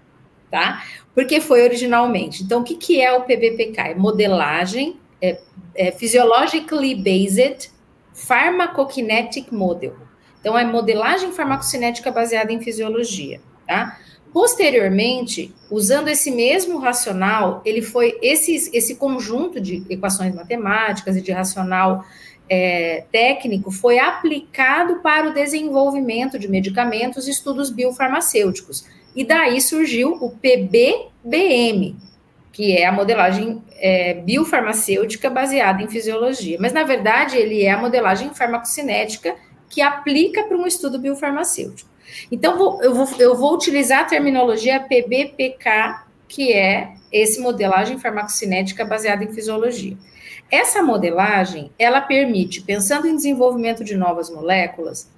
tá? Porque foi originalmente. Então, o que, que é o PBPK? É modelagem, é, é Physiologically Based Pharmacokinetic Model. Então, é modelagem farmacocinética baseada em fisiologia, tá? Posteriormente, usando esse mesmo racional, ele foi esse, conjunto de equações matemáticas e de racional é, técnico foi aplicado para o desenvolvimento de medicamentos e estudos biofarmacêuticos. E daí surgiu o PBBM, que é a modelagem é, biofarmacêutica baseada em fisiologia. Mas, na verdade, ele é a modelagem farmacocinética que aplica para um estudo biofarmacêutico. Então, vou, eu, vou, eu vou utilizar a terminologia PBPK, que é esse modelagem farmacocinética baseada em fisiologia. Essa modelagem, ela permite, pensando em desenvolvimento de novas moléculas,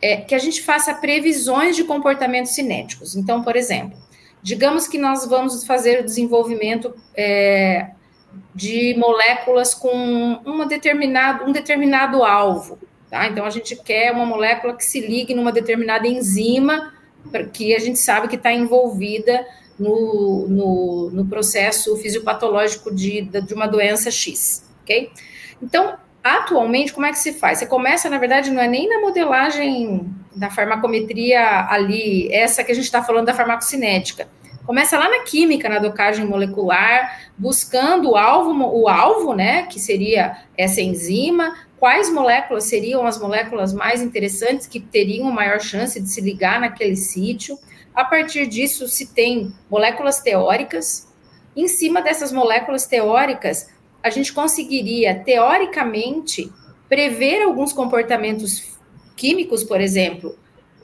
é, que a gente faça previsões de comportamentos cinéticos. Então, por exemplo, digamos que nós vamos fazer o desenvolvimento é, de moléculas com uma determinado, um determinado alvo. Tá? Então, a gente quer uma molécula que se ligue numa determinada enzima que a gente sabe que está envolvida no, no, no, processo fisiopatológico de, de uma doença X, ok? Então, Atualmente, como é que se faz? Você começa, na verdade, não é nem na modelagem da farmacometria ali, essa que a gente está falando da farmacocinética. Começa lá na química, na docagem molecular, buscando o alvo, o alvo, né, que seria essa enzima, quais moléculas seriam as moléculas mais interessantes que teriam maior chance de se ligar naquele sítio. A partir disso, se tem moléculas teóricas. Em cima dessas moléculas teóricas, a gente conseguiria, teoricamente, prever alguns comportamentos químicos, por exemplo,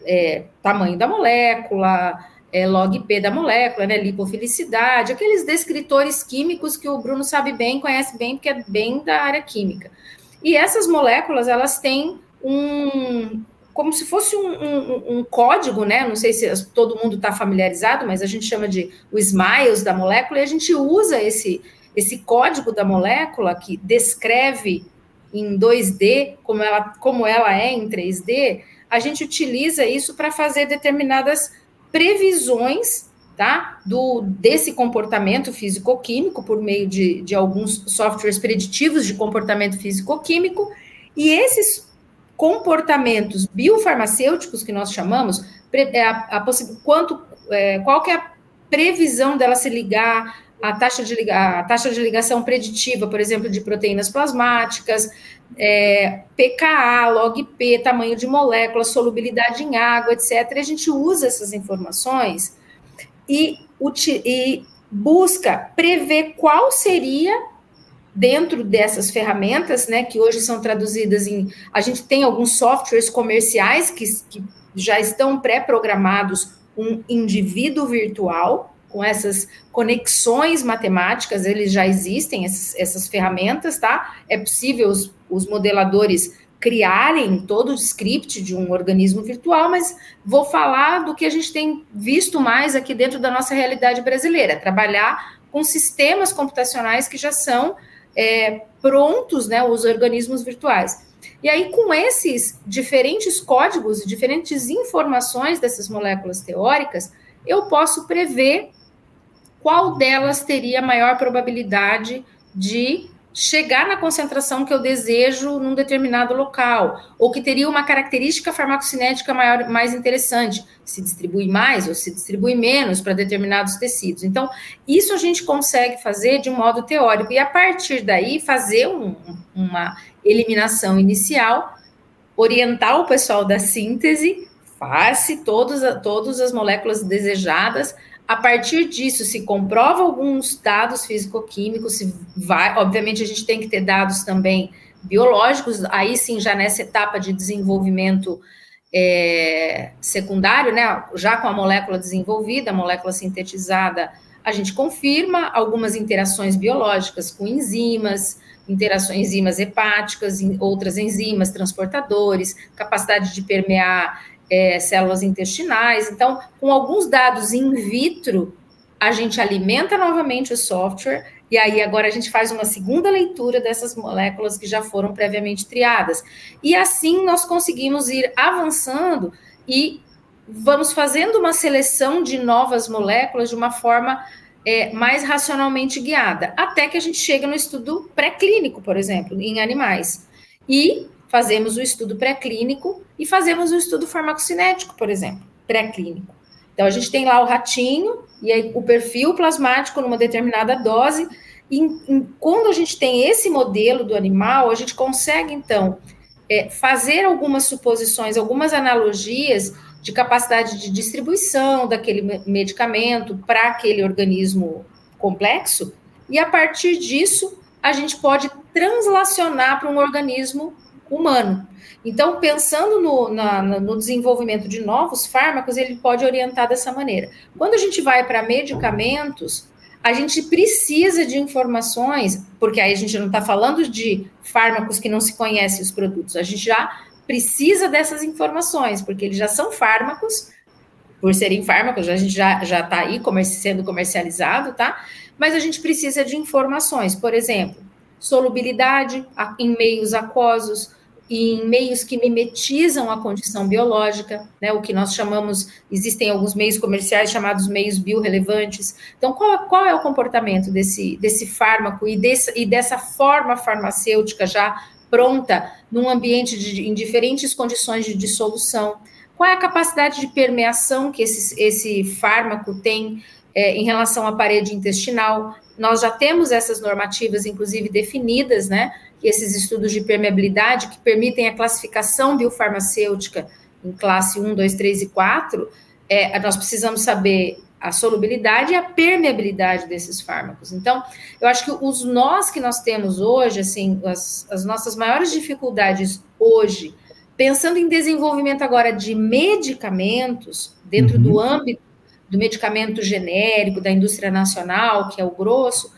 é, tamanho da molécula, é, log P da molécula, né, lipofilicidade, aqueles descritores químicos que o Bruno sabe bem, conhece bem, porque é bem da área química. E essas moléculas, elas têm um, como se fosse um, um, um, código, né? Não sei se todo mundo está familiarizado, mas a gente chama de o SMILES da molécula e a gente usa esse, esse código da molécula que descreve em 2D como ela, como ela é em 3D, a gente utiliza isso para fazer determinadas previsões, tá? Do, desse comportamento físico-químico por meio de, de alguns softwares preditivos de comportamento físico-químico, e esses comportamentos biofarmacêuticos que nós chamamos, é a, a quanto, é, qual que é a previsão dela se ligar a taxa de, a taxa de ligação preditiva, por exemplo, de proteínas plasmáticas, é, pKa, log-P, tamanho de molécula, solubilidade em água, etc. A gente usa essas informações e, e busca prever qual seria dentro dessas ferramentas, né, que hoje são traduzidas em. A gente tem alguns softwares comerciais que, que já estão pré-programados um indivíduo virtual, com essas conexões matemáticas, eles já existem, essas, essas ferramentas, tá? É possível os, os modeladores criarem todo o script de um organismo virtual, mas vou falar do que a gente tem visto mais aqui dentro da nossa realidade brasileira, trabalhar com sistemas computacionais que já são é, prontos, né, os organismos virtuais. E aí, com esses diferentes códigos e diferentes informações dessas moléculas teóricas, eu posso prever qual delas teria maior probabilidade de chegar na concentração que eu desejo num determinado local, ou que teria uma característica farmacocinética maior, mais interessante, se distribui mais ou se distribui menos para determinados tecidos. Então, isso a gente consegue fazer de um modo teórico, e a partir daí fazer um, uma eliminação inicial, orientar o pessoal da síntese, faz-se todas as moléculas desejadas, a partir disso, se comprova alguns dados físico-químicos, se vai, obviamente a gente tem que ter dados também biológicos, aí sim, já nessa etapa de desenvolvimento é, secundário, né, já com a molécula desenvolvida, a molécula sintetizada, a gente confirma algumas interações biológicas com enzimas, interações enzimas hepáticas, outras enzimas transportadores, capacidade de permear é, células intestinais. Então, com alguns dados in vitro, a gente alimenta novamente o software e aí agora a gente faz uma segunda leitura dessas moléculas que já foram previamente triadas. E assim nós conseguimos ir avançando e vamos fazendo uma seleção de novas moléculas de uma forma é, mais racionalmente guiada, até que a gente chega no estudo pré-clínico, por exemplo, em animais. E fazemos o estudo pré-clínico e fazemos o estudo farmacocinético, por exemplo, pré-clínico. Então, a gente tem lá o ratinho e aí o perfil plasmático numa determinada dose. E, quando a gente tem esse modelo do animal, a gente consegue, então, é, fazer algumas suposições, algumas analogias de capacidade de distribuição daquele medicamento para aquele organismo complexo, e a partir disso, a gente pode translacionar para um organismo humano. Então, pensando no, na, no desenvolvimento de novos fármacos, ele pode orientar dessa maneira. Quando a gente vai para medicamentos, a gente precisa de informações, porque aí a gente não está falando de fármacos que não se conhecem os produtos, a gente já precisa dessas informações, porque eles já são fármacos, por serem fármacos, a gente já está aí sendo comercializado, tá? Mas a gente precisa de informações, por exemplo, solubilidade em meios aquosos, em meios que mimetizam a condição biológica, né, o que nós chamamos, existem alguns meios comerciais chamados meios biorelevantes. Então, qual, qual é o comportamento desse, desse fármaco e, desse, e dessa forma farmacêutica já pronta num ambiente de, em diferentes condições de dissolução? Qual é a capacidade de permeação que esse, esse fármaco tem é, em relação à parede intestinal? Nós já temos essas normativas, inclusive, definidas, né? Esses estudos de permeabilidade que permitem a classificação biofarmacêutica em classe 1, 2, 3 e 4, é, nós precisamos saber a solubilidade e a permeabilidade desses fármacos. Então, eu acho que os nós que nós temos hoje, assim, as, as nossas maiores dificuldades hoje, pensando em desenvolvimento agora de medicamentos, dentro uhum. do âmbito do medicamento genérico, da indústria nacional, que é o grosso,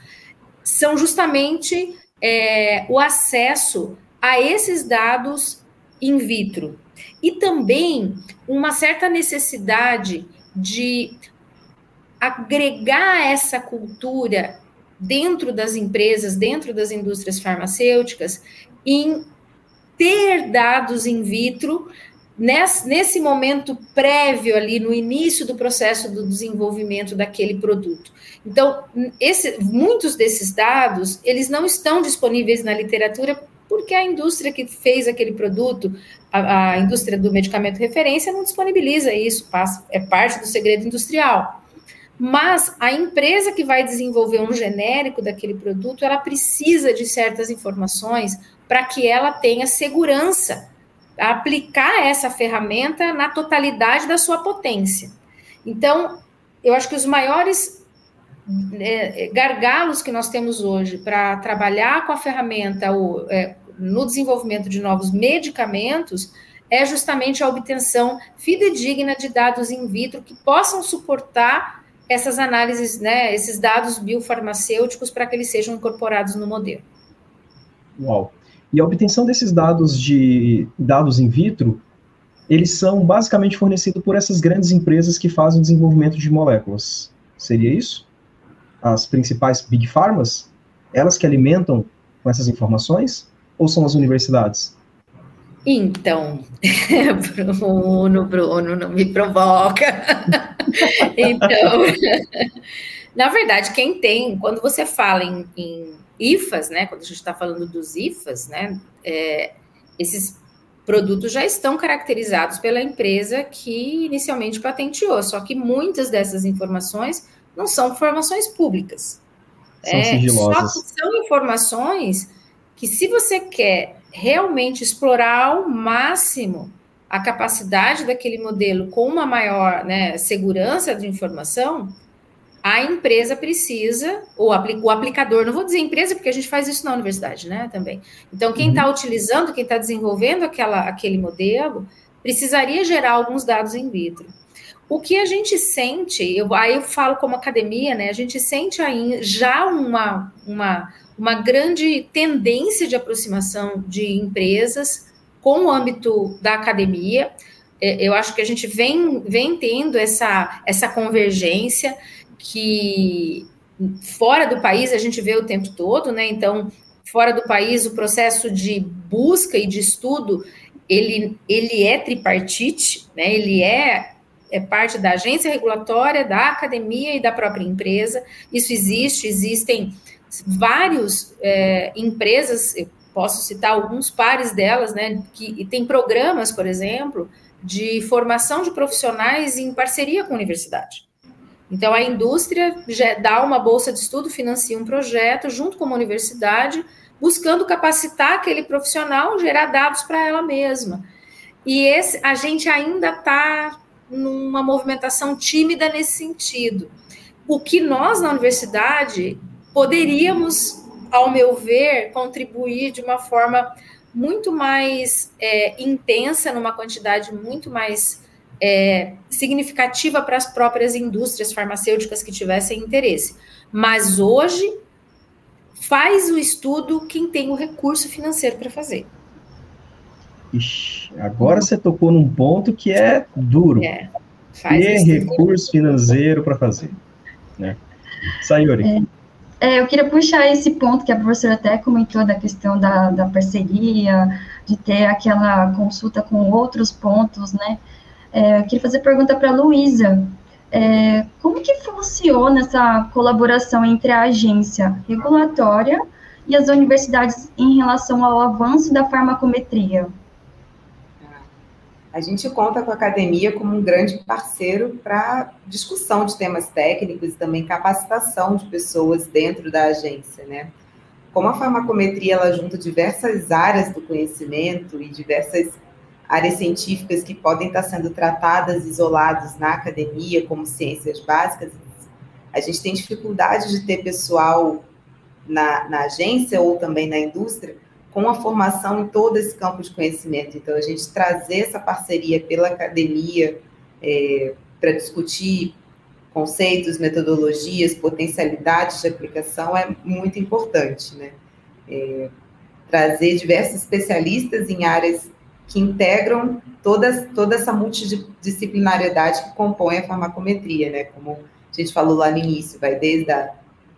são justamente é, o acesso a esses dados in vitro. E também uma certa necessidade de agregar essa cultura dentro das empresas, dentro das indústrias farmacêuticas, em ter dados in vitro nesse, nesse momento prévio ali, no início do processo do desenvolvimento daquele produto. Então, esse, muitos desses dados, eles não estão disponíveis na literatura porque a indústria que fez aquele produto, a, a indústria do medicamento referência, não disponibiliza isso, passa, é parte do segredo industrial. Mas a empresa que vai desenvolver um genérico daquele produto, ela precisa de certas informações para que ela tenha segurança aplicar essa ferramenta na totalidade da sua potência. Então, eu acho que os maiores é, gargalos que nós temos hoje para trabalhar com a ferramenta é, no desenvolvimento de novos medicamentos é justamente a obtenção fidedigna de dados in vitro que possam suportar essas análises, né, esses dados biofarmacêuticos para que eles sejam incorporados no modelo. Uau! E a obtenção desses dados de dados in vitro, eles são basicamente fornecidos por essas grandes empresas que fazem o desenvolvimento de moléculas. Seria isso? As principais big pharmas? Elas que alimentam com essas informações? Ou são as universidades? Então, Bruno, Bruno, não me provoca. então, na verdade, quem tem, quando você fala em, em IFAs, né? Quando a gente está falando dos IFAs, né? É, esses produtos já estão caracterizados pela empresa que inicialmente patenteou, só que muitas dessas informações não são informações públicas. São é, sigilosas. Só que são informações que, se você quer realmente explorar ao máximo a capacidade daquele modelo com uma maior né, segurança de informação, a empresa precisa, ou o aplicador, não vou dizer empresa, porque a gente faz isso na universidade, né, também. Então, quem está uhum. utilizando, quem está desenvolvendo aquela, aquele modelo, precisaria gerar alguns dados in vitro. O que a gente sente, eu, aí eu falo como academia, né, a gente sente aí já uma, uma, uma grande tendência de aproximação de empresas com o âmbito da academia, é, eu acho que a gente vem, vem tendo essa, essa convergência, que fora do país a gente vê o tempo todo, né? Então, fora do país, o processo de busca e de estudo, ele, ele é tripartite, né? Ele é, é parte da agência regulatória, da academia e da própria empresa. Isso existe, existem vários é, empresas, eu posso citar alguns pares delas, né? Que tem programas, por exemplo, de formação de profissionais em parceria com a universidade. Então, a indústria dá uma bolsa de estudo, financia um projeto junto com uma universidade, buscando capacitar aquele profissional, gerar dados para ela mesma. E esse, a gente ainda está numa movimentação tímida nesse sentido. O que nós, na universidade, poderíamos, ao meu ver, contribuir de uma forma muito mais é, intensa, numa quantidade muito mais é, significativa para as próprias indústrias farmacêuticas que tivessem interesse. Mas hoje faz o estudo quem tem o recurso financeiro para fazer. Ixi, agora você tocou num ponto que é duro. É, ter recurso financeiro para fazer. Né? Sayuri. É. É, eu queria puxar esse ponto que a professora até comentou da questão da, da parceria, de ter aquela consulta com outros pontos, né? É, queria fazer pergunta para a Luísa. É, como que funciona essa colaboração entre a agência regulatória e as universidades em relação ao avanço da farmacometria? A gente conta com a academia como um grande parceiro para discussão de temas técnicos e também capacitação de pessoas dentro da agência, né? Como a farmacometria ela junta diversas áreas do conhecimento e diversas áreas científicas que podem estar sendo tratadas isoladas na academia, como ciências básicas, a gente tem dificuldade de ter pessoal na, na agência ou também na indústria com a formação em todo esse campo de conhecimento. Então, a gente trazer essa parceria pela academia é, para discutir conceitos, metodologias, potencialidades de aplicação é muito importante, né? É, trazer diversos especialistas em áreas que integram toda, toda essa multidisciplinariedade que compõe a farmacometria, né? Como a gente falou lá no início, vai desde a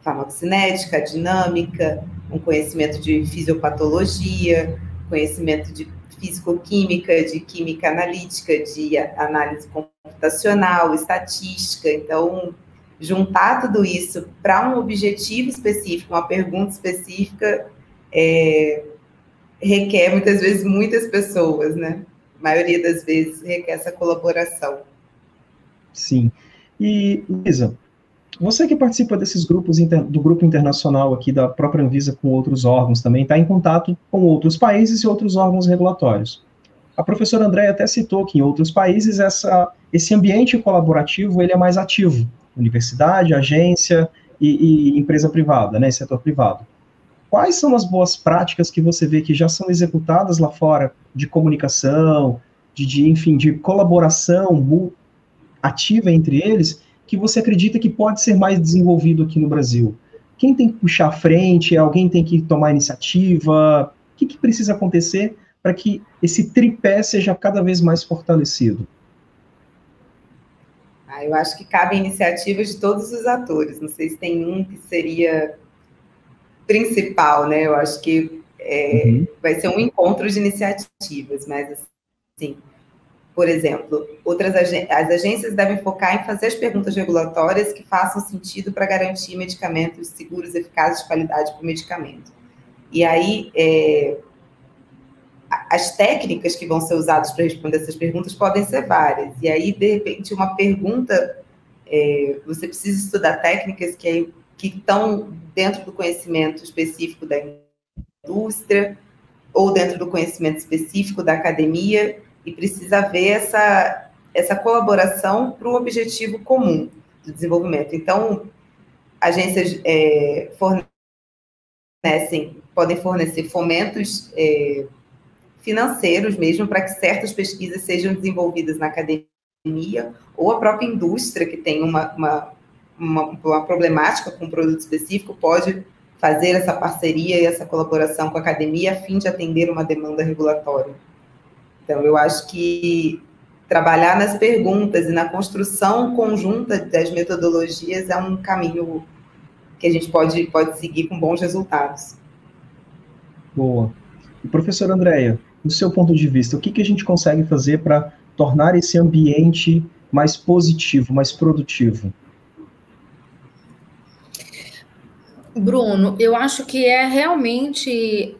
farmacocinética, a dinâmica, um conhecimento de fisiopatologia, conhecimento de físico-química, de química analítica, de análise computacional, estatística. Então, juntar tudo isso para um objetivo específico, uma pergunta específica, é, requer muitas vezes muitas pessoas, né? A maioria das vezes requer essa colaboração. Sim. E, Luísa, você que participa desses grupos do grupo internacional aqui da própria Anvisa com outros órgãos também, está em contato com outros países e outros órgãos regulatórios. A professora Andréia até citou que em outros países essa, esse ambiente colaborativo ele é mais ativo, universidade, agência e, e empresa privada, né, setor privado. Quais são as boas práticas que você vê que já são executadas lá fora de comunicação, de, de enfim, de colaboração ativa entre eles, que você acredita que pode ser mais desenvolvido aqui no Brasil? Quem tem que puxar a frente? Alguém tem que tomar iniciativa? O que, que precisa acontecer para que esse tripé seja cada vez mais fortalecido? Ah, eu acho que cabe iniciativas de todos os atores. Não sei se tem um que seria principal, né? Eu acho que é, uhum. vai ser um encontro de iniciativas, mas assim, por exemplo, outras ag as agências devem focar em fazer as perguntas regulatórias que façam sentido para garantir medicamentos seguros, eficazes de qualidade para o medicamento. E aí, é, as técnicas que vão ser usadas para responder essas perguntas podem ser várias. E aí, de repente, uma pergunta, é, você precisa estudar técnicas que, que estão dentro do conhecimento específico da indústria ou dentro do conhecimento específico da academia e precisa haver essa, essa colaboração para o objetivo comum do desenvolvimento. Então, agências é, fornecem, podem fornecer fomentos é, financeiros mesmo para que certas pesquisas sejam desenvolvidas na academia ou a própria indústria que tem uma, uma, uma, uma problemática com um produto específico pode fazer essa parceria e essa colaboração com a academia a fim de atender uma demanda regulatória. Então, eu acho que trabalhar nas perguntas e na construção conjunta das metodologias é um caminho que a gente pode, pode seguir com bons resultados. Boa. E professora Andréia, do seu ponto de vista, o que, que a gente consegue fazer para tornar esse ambiente mais positivo, mais produtivo? Bruno, eu acho que é realmente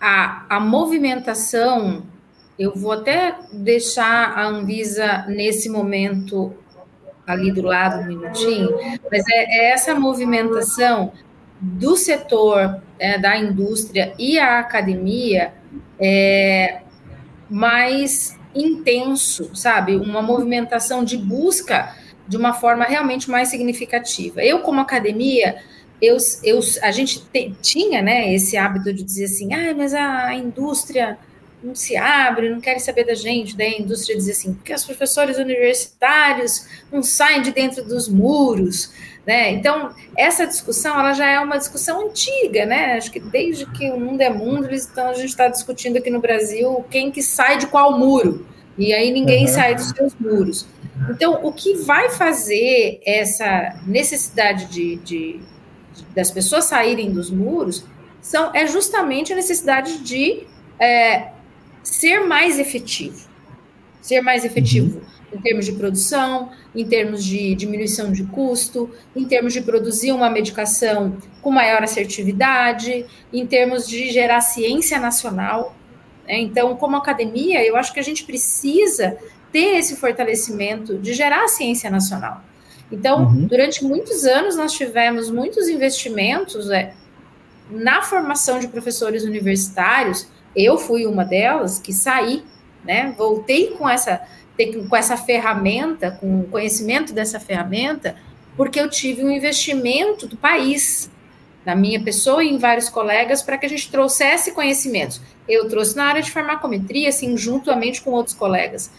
a, a movimentação. Eu vou até deixar a Anvisa nesse momento ali do lado um minutinho, mas é, é essa movimentação do setor é, da indústria e a academia é, mais intenso, sabe? Uma movimentação de busca de uma forma realmente mais significativa. Eu, como academia, eu, eu, a gente te, tinha né, esse hábito de dizer assim, ah, mas a indústria não se abre, não quer saber da gente. Daí a indústria dizia assim, porque os professores universitários não saem de dentro dos muros. Né? Então, essa discussão ela já é uma discussão antiga, né? Acho que desde que o mundo é mundo, estão, a gente está discutindo aqui no Brasil quem que sai de qual muro. E aí ninguém uhum. sai dos seus muros. Então, o que vai fazer essa necessidade de, de, de das pessoas saírem dos muros são, é justamente a necessidade de é, ser mais efetivo. Ser mais efetivo. Uhum em termos de produção, em termos de diminuição de custo, em termos de produzir uma medicação com maior assertividade, em termos de gerar ciência nacional. Né? Então, como academia, eu acho que a gente precisa ter esse fortalecimento de gerar ciência nacional. Então, uhum. durante muitos anos, nós tivemos muitos investimentos é, na formação de professores universitários. Eu fui uma delas que saí, né? Voltei com essa com essa ferramenta, com o conhecimento dessa ferramenta, porque eu tive um investimento do país, na minha pessoa e em vários colegas, para que a gente trouxesse conhecimentos. Eu trouxe na área de farmacometria, assim, juntamente com outros colegas.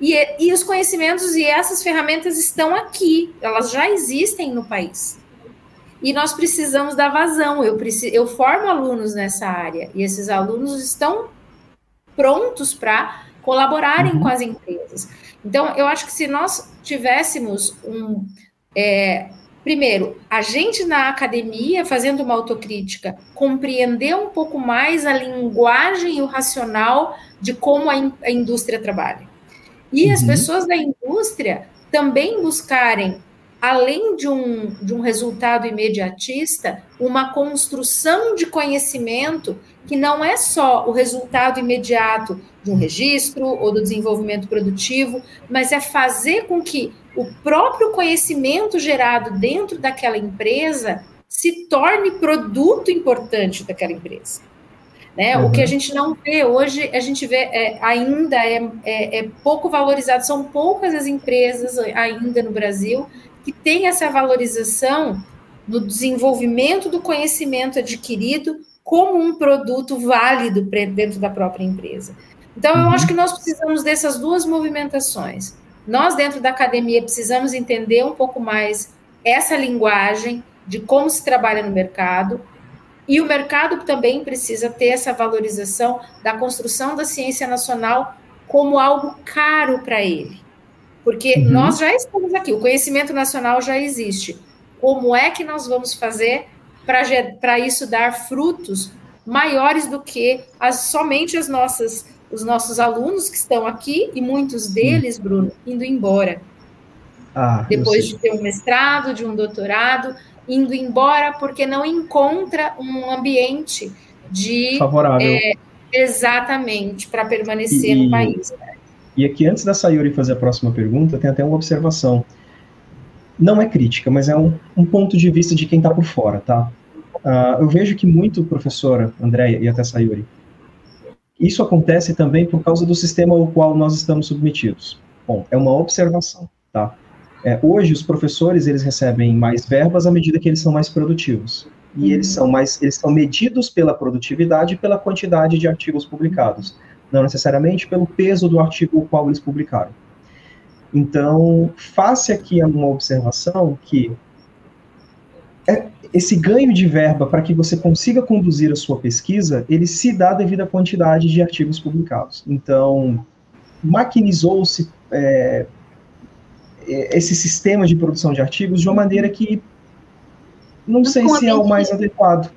E, e os conhecimentos e essas ferramentas estão aqui, elas já existem no país. E nós precisamos da vazão. Eu, preciso, eu formo alunos nessa área, e esses alunos estão prontos para colaborarem uhum. com as empresas. Então, eu acho que se nós tivéssemos um, é, primeiro, a gente na academia, fazendo uma autocrítica, compreender um pouco mais a linguagem e o racional de como a, in, a indústria trabalha. E uhum. as pessoas da indústria também buscarem, além de um, de um resultado imediatista, uma construção de conhecimento que não é só o resultado imediato de um registro ou do desenvolvimento produtivo, mas é fazer com que o próprio conhecimento gerado dentro daquela empresa se torne produto importante daquela empresa. Né? Uhum. O que a gente não vê hoje, a gente vê é, ainda é, é, é, pouco valorizado, são poucas as empresas ainda no Brasil que têm essa valorização no desenvolvimento do conhecimento adquirido como um produto válido dentro da própria empresa. Então, eu uhum. acho que nós precisamos dessas duas movimentações. Nós, dentro da academia, precisamos entender um pouco mais essa linguagem de como se trabalha no mercado, e o mercado também precisa ter essa valorização da construção da ciência nacional como algo caro para ele. Porque uhum. nós já estamos aqui, o conhecimento nacional já existe. Como é que nós vamos fazer para isso dar frutos maiores do que as, somente as nossas, os nossos alunos que estão aqui, e muitos deles, Bruno, indo embora. Ah, Depois de ter um mestrado, de um doutorado, indo embora porque não encontra um ambiente de favorável. É, exatamente para permanecer e, no país. Né? E aqui, antes da Sayuri fazer a próxima pergunta, tem até uma observação. Não é crítica, mas é um, um ponto de vista de quem está por fora, tá? Uh, eu vejo que muito, professora Andréia e até Sayuri, isso acontece também por causa do sistema ao qual nós estamos submetidos. Bom, é uma observação, tá? É, hoje os professores eles recebem mais verbas à medida que eles são mais produtivos e uhum. eles são mais eles são medidos pela produtividade e pela quantidade de artigos publicados, não necessariamente pelo peso do artigo o qual eles publicaram. Então, faça aqui uma observação que é, esse ganho de verba para que você consiga conduzir a sua pesquisa, ele se dá devido à quantidade de artigos publicados. Então, maquinizou-se é, esse sistema de produção de artigos de uma maneira que não sei se é o mais adequado.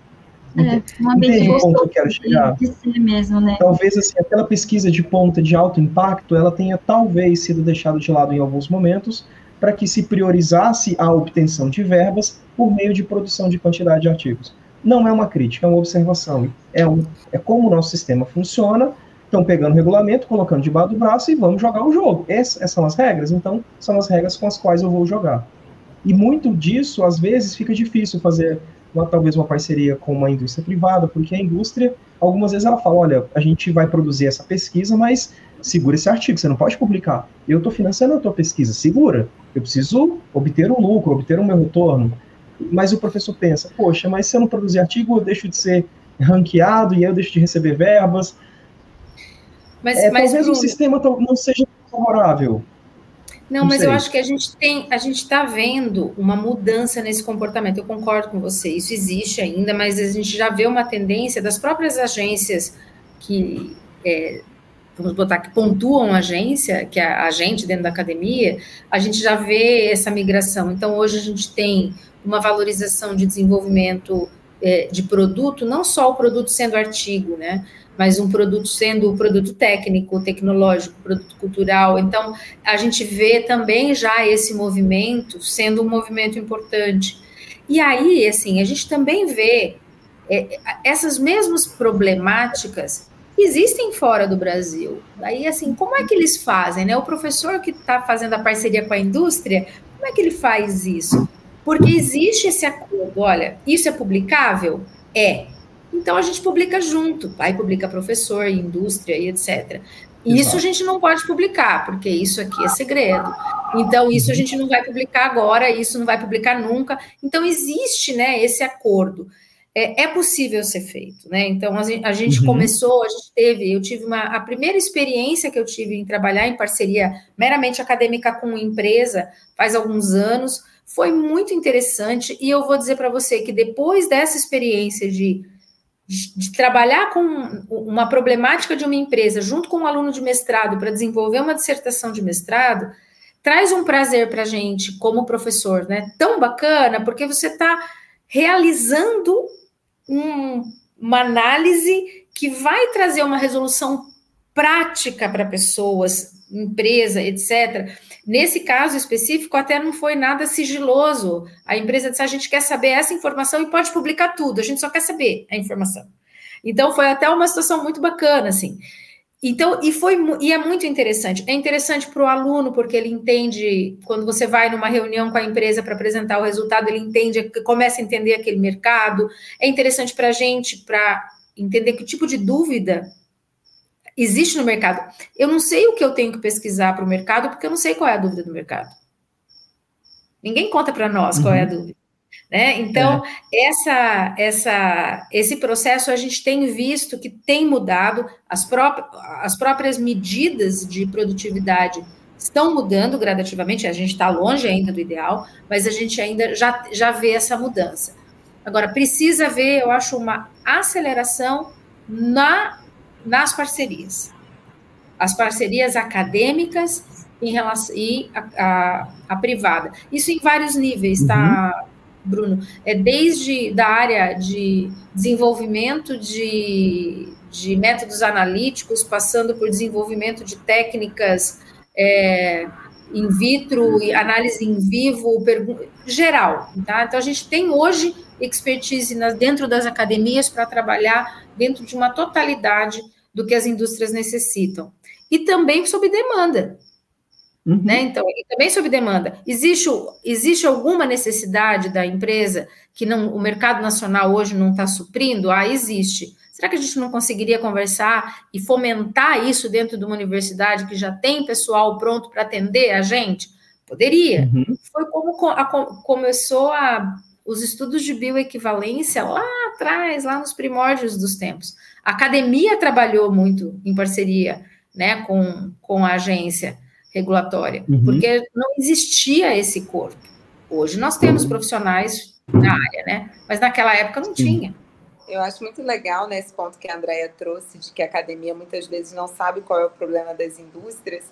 É, Entende o ponto que eu quero chegar? Mesmo, né? Talvez assim, aquela pesquisa de ponta de alto impacto, ela tenha talvez sido deixada de lado em alguns momentos, para que se priorizasse a obtenção de verbas por meio de produção de quantidade de artigos. Não é uma crítica, é uma observação. É, um, é como o nosso sistema funciona estão pegando o regulamento, colocando debaixo do braço e vamos jogar o jogo. Essas são as regras, então são as regras com as quais eu vou jogar. E muito disso, às vezes, fica difícil fazer uma, talvez uma parceria com uma indústria privada, porque a indústria, algumas vezes ela fala, olha, a gente vai produzir essa pesquisa, mas segura esse artigo, você não pode publicar. Eu estou financiando a tua pesquisa, segura. Eu preciso obter um lucro, obter o um meu retorno. Mas o professor pensa, poxa, mas se eu não produzir artigo, eu deixo de ser ranqueado e eu deixo de receber verbas. Mas, é, mas talvez Bruno, o sistema não seja favorável. Não, não mas sei. eu acho que a gente tem, a gente está vendo uma mudança nesse comportamento. Eu concordo com você, isso existe ainda, mas a gente já vê uma tendência das próprias agências que é, vamos botar que pontuam a agência, que é a gente dentro da academia, a gente já vê essa migração. Então, hoje a gente tem uma valorização de desenvolvimento é, de produto, não só o produto sendo artigo, né? Mas um produto sendo um produto técnico, tecnológico, produto cultural. Então, a gente vê também já esse movimento sendo um movimento importante. E aí, assim, a gente também vê é, essas mesmas problemáticas existem fora do Brasil. Aí, assim, como é que eles fazem, né? O professor que está fazendo a parceria com a indústria, como é que ele faz isso? Porque existe esse acordo, olha, isso é publicável? É. Então a gente publica junto, aí publica professor, indústria e etc. Isso a gente não pode publicar, porque isso aqui é segredo. Então, isso a uhum. gente não vai publicar agora, isso não vai publicar nunca. Então, existe né, esse acordo. É, é possível ser feito, né? Então, a gente uhum. começou, a gente teve, eu tive uma. A primeira experiência que eu tive em trabalhar em parceria meramente acadêmica com uma empresa faz alguns anos, foi muito interessante. E eu vou dizer para você que depois dessa experiência de de, de, trabalhar com uma problemática de uma empresa junto com um aluno de mestrado para desenvolver uma dissertação de mestrado, traz um prazer para a gente como professor, né? Tão bacana, porque você está realizando um, uma análise que vai trazer uma resolução prática para pessoas, empresa, etc. Nesse caso específico, até não foi nada sigiloso. A empresa disse: a gente quer saber essa informação e pode publicar tudo, a gente só quer saber a informação. Então, foi até uma situação muito bacana, assim. Então, e foi e é muito interessante. É interessante para o aluno, porque ele entende, quando você vai numa reunião com a empresa para apresentar o resultado, ele entende, começa a entender aquele mercado. É interessante para a gente, para entender que tipo de dúvida existe no mercado. Eu não sei o que eu tenho que pesquisar para o mercado, porque eu não sei qual é a dúvida do mercado. Ninguém conta para nós qual uhum. é a uhum. dúvida. Né? Então, é. essa, essa, esse processo a gente tem visto que tem mudado, as, próprias, as próprias medidas de produtividade estão mudando gradativamente, a gente está longe ainda do ideal, mas a gente ainda já, já vê essa mudança. Agora, precisa ver, eu acho, uma aceleração na nas parcerias. As parcerias acadêmicas em relação, e a, a, a privada. Isso em vários níveis, tá, uhum. Bruno? É desde da área de desenvolvimento de, de métodos analíticos, passando por desenvolvimento de técnicas é, in vitro, análise em vivo, geral. Tá? Então, a gente tem hoje expertise nas, dentro das academias para trabalhar dentro de uma totalidade do que as indústrias necessitam. E também sob demanda. Uhum. Né? Então, também sob demanda. Existe, existe alguma necessidade da empresa que não, o mercado nacional hoje não está suprindo? Ah, existe. Será que a gente não conseguiria conversar e fomentar isso dentro de uma universidade que já tem pessoal pronto para atender a gente? Poderia. Uhum. Foi como a, começou a, os estudos de bioequivalência lá atrás, lá nos primórdios dos tempos. A academia trabalhou muito em parceria né, com, com a agência regulatória, uhum. porque não existia esse corpo. Hoje nós temos uhum. profissionais na área, né? Mas naquela época não tinha. Eu acho muito legal nesse né, ponto que a Andrea trouxe, de que a academia muitas vezes não sabe qual é o problema das indústrias,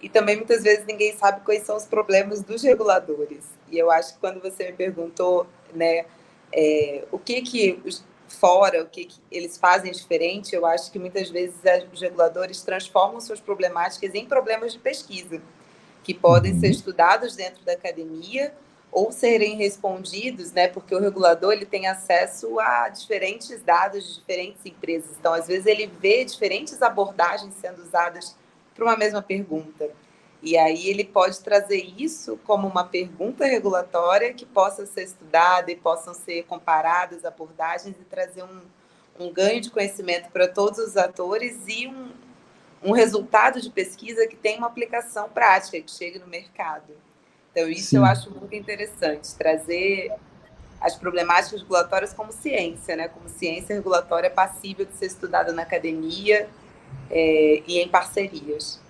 e também muitas vezes ninguém sabe quais são os problemas dos reguladores. E eu acho que quando você me perguntou, né, é, o que que os, fora, o que, que eles fazem diferente, eu acho que muitas vezes os reguladores transformam suas problemáticas em problemas de pesquisa, que podem ser uhum. estudados dentro da academia ou serem respondidos, né? Porque o regulador ele tem acesso a diferentes dados de diferentes empresas. Então, às vezes ele vê diferentes abordagens sendo usadas para uma mesma pergunta. E aí ele pode trazer isso como uma pergunta regulatória que possa ser estudada e possam ser comparadas abordagens e trazer um, um ganho de conhecimento para todos os atores e um, um resultado de pesquisa que tem uma aplicação prática, que chegue no mercado. Então, isso Sim. eu acho muito interessante, trazer as problemáticas regulatórias como ciência, né? como ciência regulatória passível de ser estudada na academia é, e em parcerias.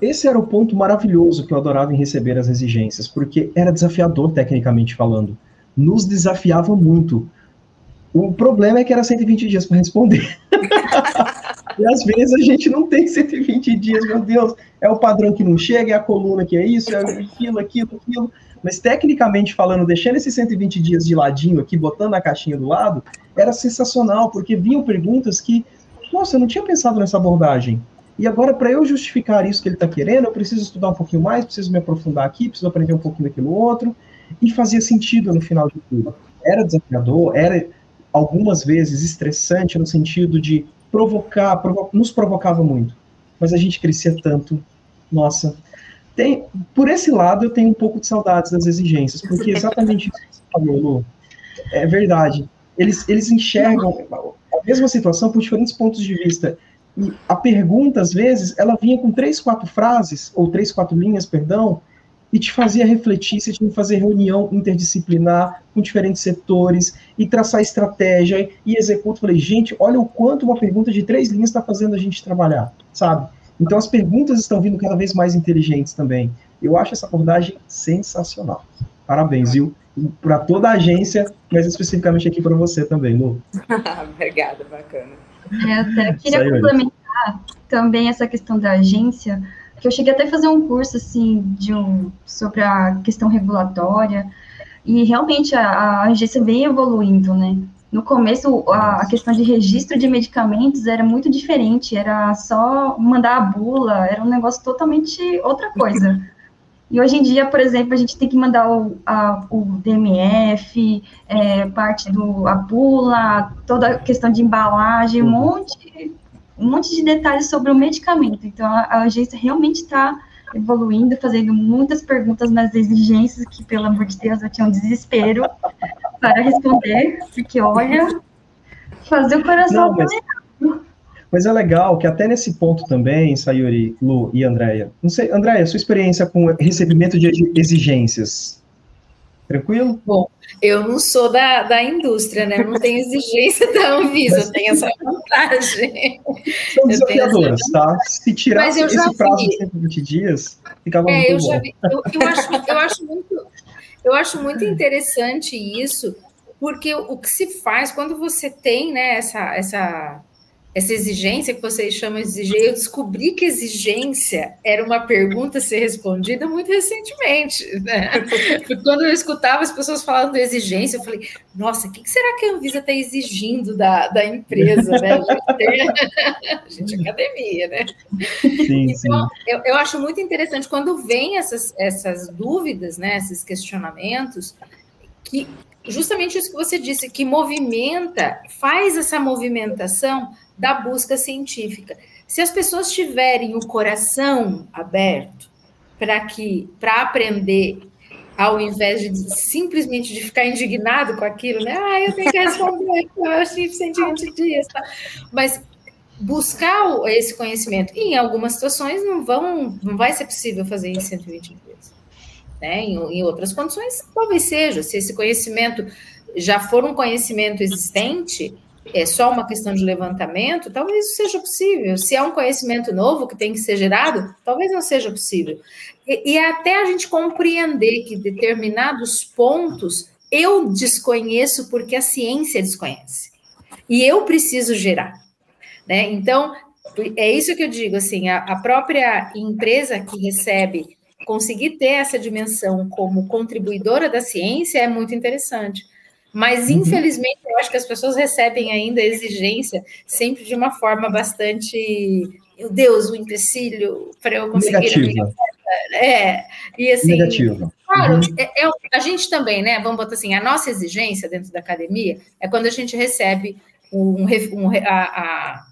Esse era o ponto maravilhoso que eu adorava em receber as exigências, porque era desafiador tecnicamente falando. Nos desafiava muito. O problema é que era 120 dias para responder. e às vezes a gente não tem 120 dias, meu Deus, é o padrão que não chega, é a coluna que é isso, é aquilo, aquilo, aquilo. Mas tecnicamente falando, deixando esses 120 dias de ladinho aqui, botando a caixinha do lado, era sensacional, porque vinham perguntas que, nossa, eu não tinha pensado nessa abordagem. E agora, para eu justificar isso que ele está querendo, eu preciso estudar um pouquinho mais, preciso me aprofundar aqui, preciso aprender um pouquinho daquilo outro, e fazia sentido no final de tudo. Era desafiador, era algumas vezes estressante no sentido de provocar, provo nos provocava muito, mas a gente crescia tanto. Nossa, tem, por esse lado eu tenho um pouco de saudades das exigências, porque exatamente isso que você falou, Lu, é verdade. Eles, eles enxergam a mesma situação por diferentes pontos de vista. E a pergunta, às vezes, ela vinha com três, quatro frases, ou três, quatro linhas, perdão, e te fazia refletir, você tinha que fazer reunião interdisciplinar com diferentes setores, e traçar estratégia, e executar. Falei, gente, olha o quanto uma pergunta de três linhas está fazendo a gente trabalhar, sabe? Então as perguntas estão vindo cada vez mais inteligentes também. Eu acho essa abordagem sensacional. Parabéns, viu? Para toda a agência, mas especificamente aqui para você também, Lu. Obrigada, bacana. É, até queria complementar também essa questão da agência, que eu cheguei até a fazer um curso assim de um sobre a questão regulatória e realmente a, a agência vem evoluindo, né? No começo, a, a, questão de registro de medicamentos era muito diferente, era só mandar a bula, era um negócio totalmente outra coisa. E hoje em dia, por exemplo, a gente tem que mandar o, a, o DMF, é, parte do a bula, toda a questão de embalagem, um uhum. monte, um monte de detalhes sobre o medicamento. Então, a, a agência realmente está evoluindo, fazendo muitas perguntas nas exigências, que, pelo amor de Deus, eu tinha um desespero para responder, porque, olha, fazer o coração Não, mas... Mas é legal que até nesse ponto também, Sayuri, Lu e Andréia, não sei, Andréia, sua experiência com recebimento de exigências, tranquilo? Bom, eu não sou da, da indústria, né? Eu não tenho exigência da Anvisa, eu tenho essa vantagem. São desafiadoras, tá? Se tirasse esse prazo de 120 dias, ficava é, muito eu bom. Vi, eu, eu, acho, eu, acho muito, eu acho muito interessante isso, porque o que se faz quando você tem né, essa, essa essa exigência que vocês chamam de exigência, eu descobri que exigência era uma pergunta a ser respondida muito recentemente. Né? Quando eu escutava as pessoas falando de exigência, eu falei, nossa, o que será que a Anvisa está exigindo da, da empresa? Né? A, gente a gente é academia, né? Sim, então, sim. Eu, eu acho muito interessante quando vem essas, essas dúvidas, né, esses questionamentos, que justamente isso que você disse, que movimenta, faz essa movimentação da busca científica. Se as pessoas tiverem o coração aberto para que para aprender ao invés de simplesmente de ficar indignado com aquilo, né? Ah, eu tenho que responder, eu achei 120 dias, tá? Mas buscar esse conhecimento. E em algumas situações não vão, não vai ser possível fazer em 120 dias. Né? Em, em outras condições, talvez seja. Se esse conhecimento já for um conhecimento existente, é só uma questão de levantamento, talvez isso seja possível. Se é um conhecimento novo que tem que ser gerado, talvez não seja possível. E, e até a gente compreender que determinados pontos eu desconheço porque a ciência desconhece. E eu preciso gerar. Né? Então, é isso que eu digo, assim, a, a própria empresa que recebe conseguir ter essa dimensão como contribuidora da ciência é muito interessante. Mas, uhum. infelizmente, eu acho que as pessoas recebem ainda a exigência sempre de uma forma bastante. Meu Deus, o empecilho para eu conseguir. Negativa. É, e assim. Negativa. Claro, uhum. é, é, a gente também, né? Vamos botar assim: a nossa exigência dentro da academia é quando a gente recebe um, um a, a,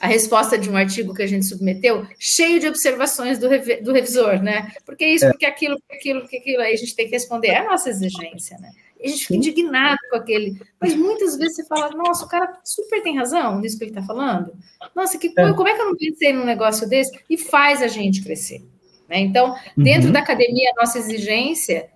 a, resposta de um artigo que a gente submeteu, cheio de observações do, do revisor, né? Porque isso, é. porque aquilo, porque aquilo, porque aquilo, aí a gente tem que responder, é a nossa exigência, né? A gente fica indignado com aquele. Mas muitas vezes você fala, nossa, o cara super tem razão nisso que ele está falando. Nossa, que é. como é que eu não pensei num negócio desse? E faz a gente crescer. Né? Então, dentro uhum. da academia, a nossa exigência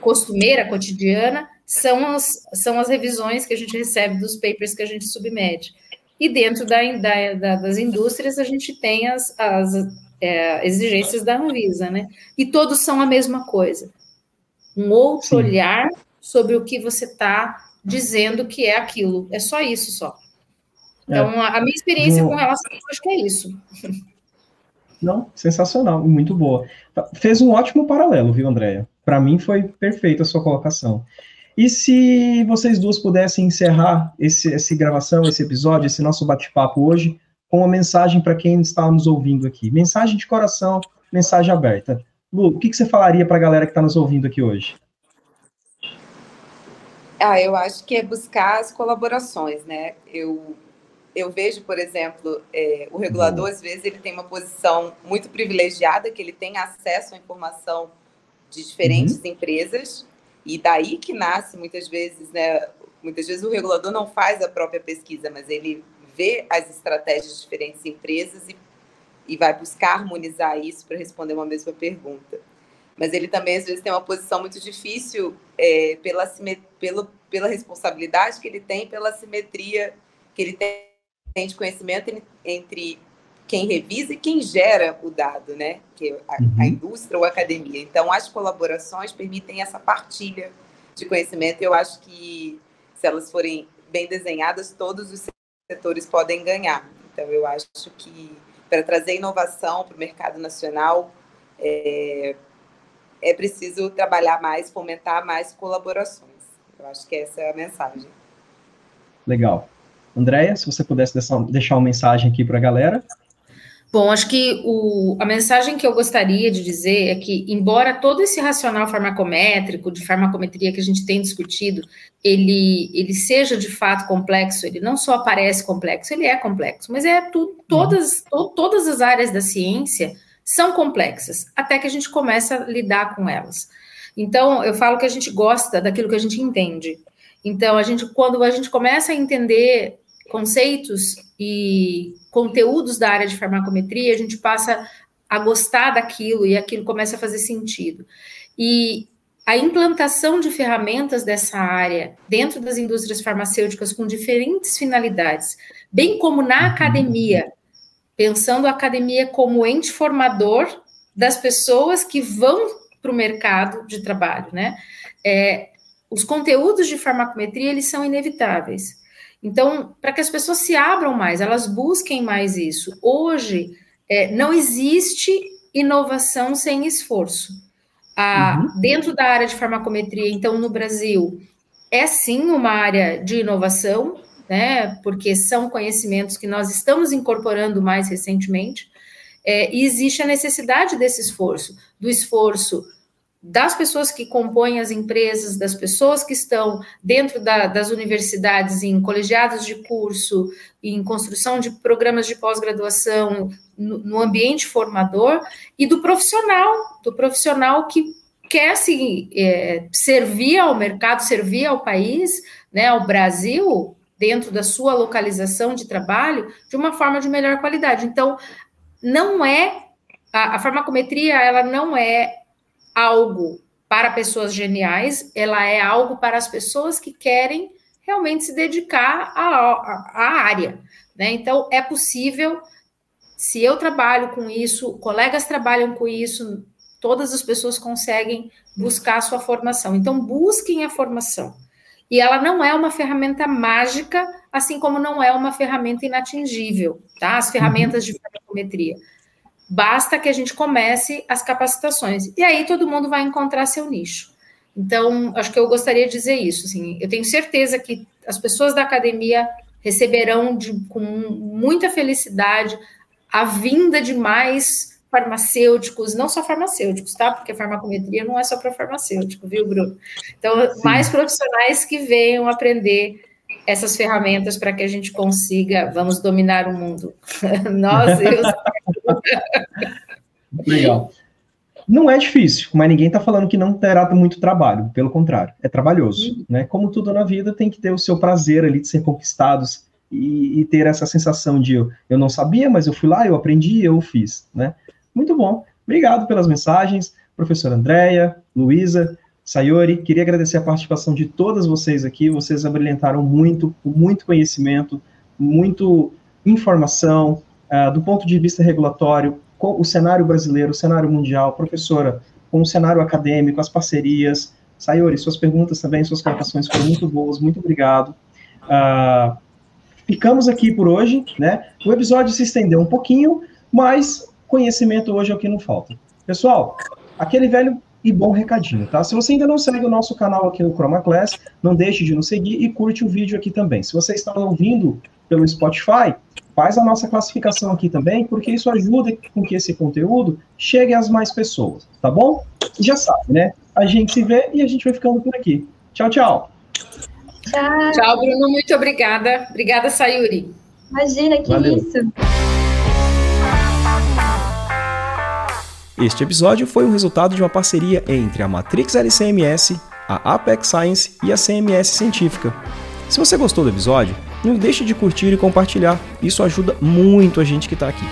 costumeira, cotidiana, são as, são as revisões que a gente recebe dos papers que a gente submete. E dentro da, da, da das indústrias, a gente tem as, as é, exigências da Anvisa, né? E todos são a mesma coisa. Um outro Sim. olhar sobre o que você está dizendo que é aquilo. É só isso só. Então, a minha experiência com relação a isso, acho que é isso. Não, sensacional, muito boa. Fez um ótimo paralelo, viu, Andréia? Para mim foi perfeita a sua colocação. E se vocês duas pudessem encerrar esse, essa gravação, esse episódio, esse nosso bate-papo hoje, com uma mensagem para quem está nos ouvindo aqui. Mensagem de coração, mensagem aberta. Lu, o que, que você falaria para a galera que está nos ouvindo aqui hoje? Ah, eu acho que é buscar as colaborações, né? Eu, eu vejo, por exemplo, é, o regulador, às vezes, ele tem uma posição muito privilegiada, que ele tem acesso à informação de diferentes uhum. empresas, e daí que nasce, muitas vezes, né? Muitas vezes o regulador não faz a própria pesquisa, mas ele vê as estratégias de diferentes empresas e, e vai buscar harmonizar isso para responder uma mesma pergunta mas ele também às vezes tem uma posição muito difícil é, pela, pela, pela responsabilidade que ele tem, pela simetria que ele tem de conhecimento entre quem revisa e quem gera o dado, né? Que é a, uhum. a indústria ou a academia. Então, as colaborações permitem essa partilha de conhecimento. Eu acho que se elas forem bem desenhadas, todos os setores podem ganhar. Então, eu acho que para trazer inovação para o mercado nacional, é, é preciso trabalhar mais, fomentar mais colaborações. Eu acho que essa é a mensagem. Legal. Andréia, se você pudesse deixar uma mensagem aqui para a galera. Bom, acho que o, a mensagem que eu gostaria de dizer é que, embora todo esse racional farmacométrico, de farmacometria que a gente tem discutido, ele, ele seja de fato complexo, ele não só parece complexo, ele é complexo, mas é tu, todas, to, todas as áreas da ciência são complexas, até que a gente começa a lidar com elas. Então, eu falo que a gente gosta daquilo que a gente entende. Então, a gente, quando a gente começa a entender conceitos e conteúdos da área de farmacometria, a gente passa a gostar daquilo e aquilo começa a fazer sentido. E a implantação de ferramentas dessa área dentro das indústrias farmacêuticas com diferentes finalidades, bem como na academia, pensando a academia como ente formador das pessoas que vão para o mercado de trabalho, né? É, os conteúdos de farmacometria eles são inevitáveis. Então, para que as pessoas se abram mais, elas busquem mais isso. Hoje, é, não existe inovação sem esforço. Ah, uhum. Dentro da área de farmacometria, então, no Brasil, é sim uma área de inovação, né? Porque são conhecimentos que nós estamos incorporando mais recentemente. É, e existe a necessidade desse esforço, do esforço das pessoas que compõem as empresas, das pessoas que estão dentro da, das universidades, em colegiados de curso, em construção de programas de pós-graduação, no, no, ambiente formador, e do profissional, do profissional que quer se é, servir ao mercado, servir ao país, né, ao Brasil, dentro da sua localização de trabalho, de uma forma de melhor qualidade. Então, não é a, a farmacometria, ela não é algo para pessoas geniais, ela é algo para as pessoas que querem realmente se dedicar à, área. Né? Então, é possível, se eu trabalho com isso, colegas trabalham com isso, todas as pessoas conseguem buscar a sua formação. Então, busquem a formação. E ela não é uma ferramenta mágica, assim como não é uma ferramenta inatingível, tá? As ferramentas uhum. de farmacometria. Basta que a gente comece as capacitações. E aí todo mundo vai encontrar seu nicho. Então, acho que eu gostaria de dizer isso. Assim, eu tenho certeza que as pessoas da academia receberão de, com muita felicidade a vinda de mais farmacêuticos, não só farmacêuticos, tá? Porque farmacometria não é só para farmacêutico, viu, Bruno? Então, Sim. mais profissionais que venham aprender essas ferramentas para que a gente consiga, vamos dominar o mundo. Nós, eu. Legal. Não é difícil, mas ninguém está falando que não terá muito trabalho, pelo contrário, é trabalhoso. Uhum. Né? Como tudo na vida, tem que ter o seu prazer ali de ser conquistados e, e, ter essa sensação de eu, eu não sabia, mas eu fui lá, eu aprendi, eu fiz. Né? Muito bom. Obrigado pelas mensagens, professora Andréia, Luísa. Sayori, queria agradecer a participação de todas vocês aqui. Vocês abrilhantaram muito, muito conhecimento, muito informação, uh, do ponto de vista regulatório, com o cenário brasileiro, o cenário mundial, professora, com o cenário acadêmico, as parcerias. Sayori, suas perguntas também, suas colocações foram muito boas, muito obrigado. Uh, ficamos aqui por hoje, né? O episódio se estendeu um pouquinho, mas conhecimento hoje é o que não falta. Pessoal, aquele velho e bom recadinho, tá? Se você ainda não segue o nosso canal aqui no Chroma Class, não deixe de nos seguir e curte o vídeo aqui também. Se você está ouvindo pelo Spotify, faz a nossa classificação aqui também, porque isso ajuda com que esse conteúdo chegue às mais pessoas, tá bom? E já sabe, né? A gente se vê e a gente vai ficando por aqui. Tchau, tchau. Tchau. Tchau, Bruno. Muito obrigada. Obrigada, Sayuri. Imagina, que Valeu. isso. Este episódio foi o resultado de uma parceria entre a Matrix LCMS, a Apex Science e a CMS Científica. Se você gostou do episódio, não deixe de curtir e compartilhar, isso ajuda muito a gente que está aqui.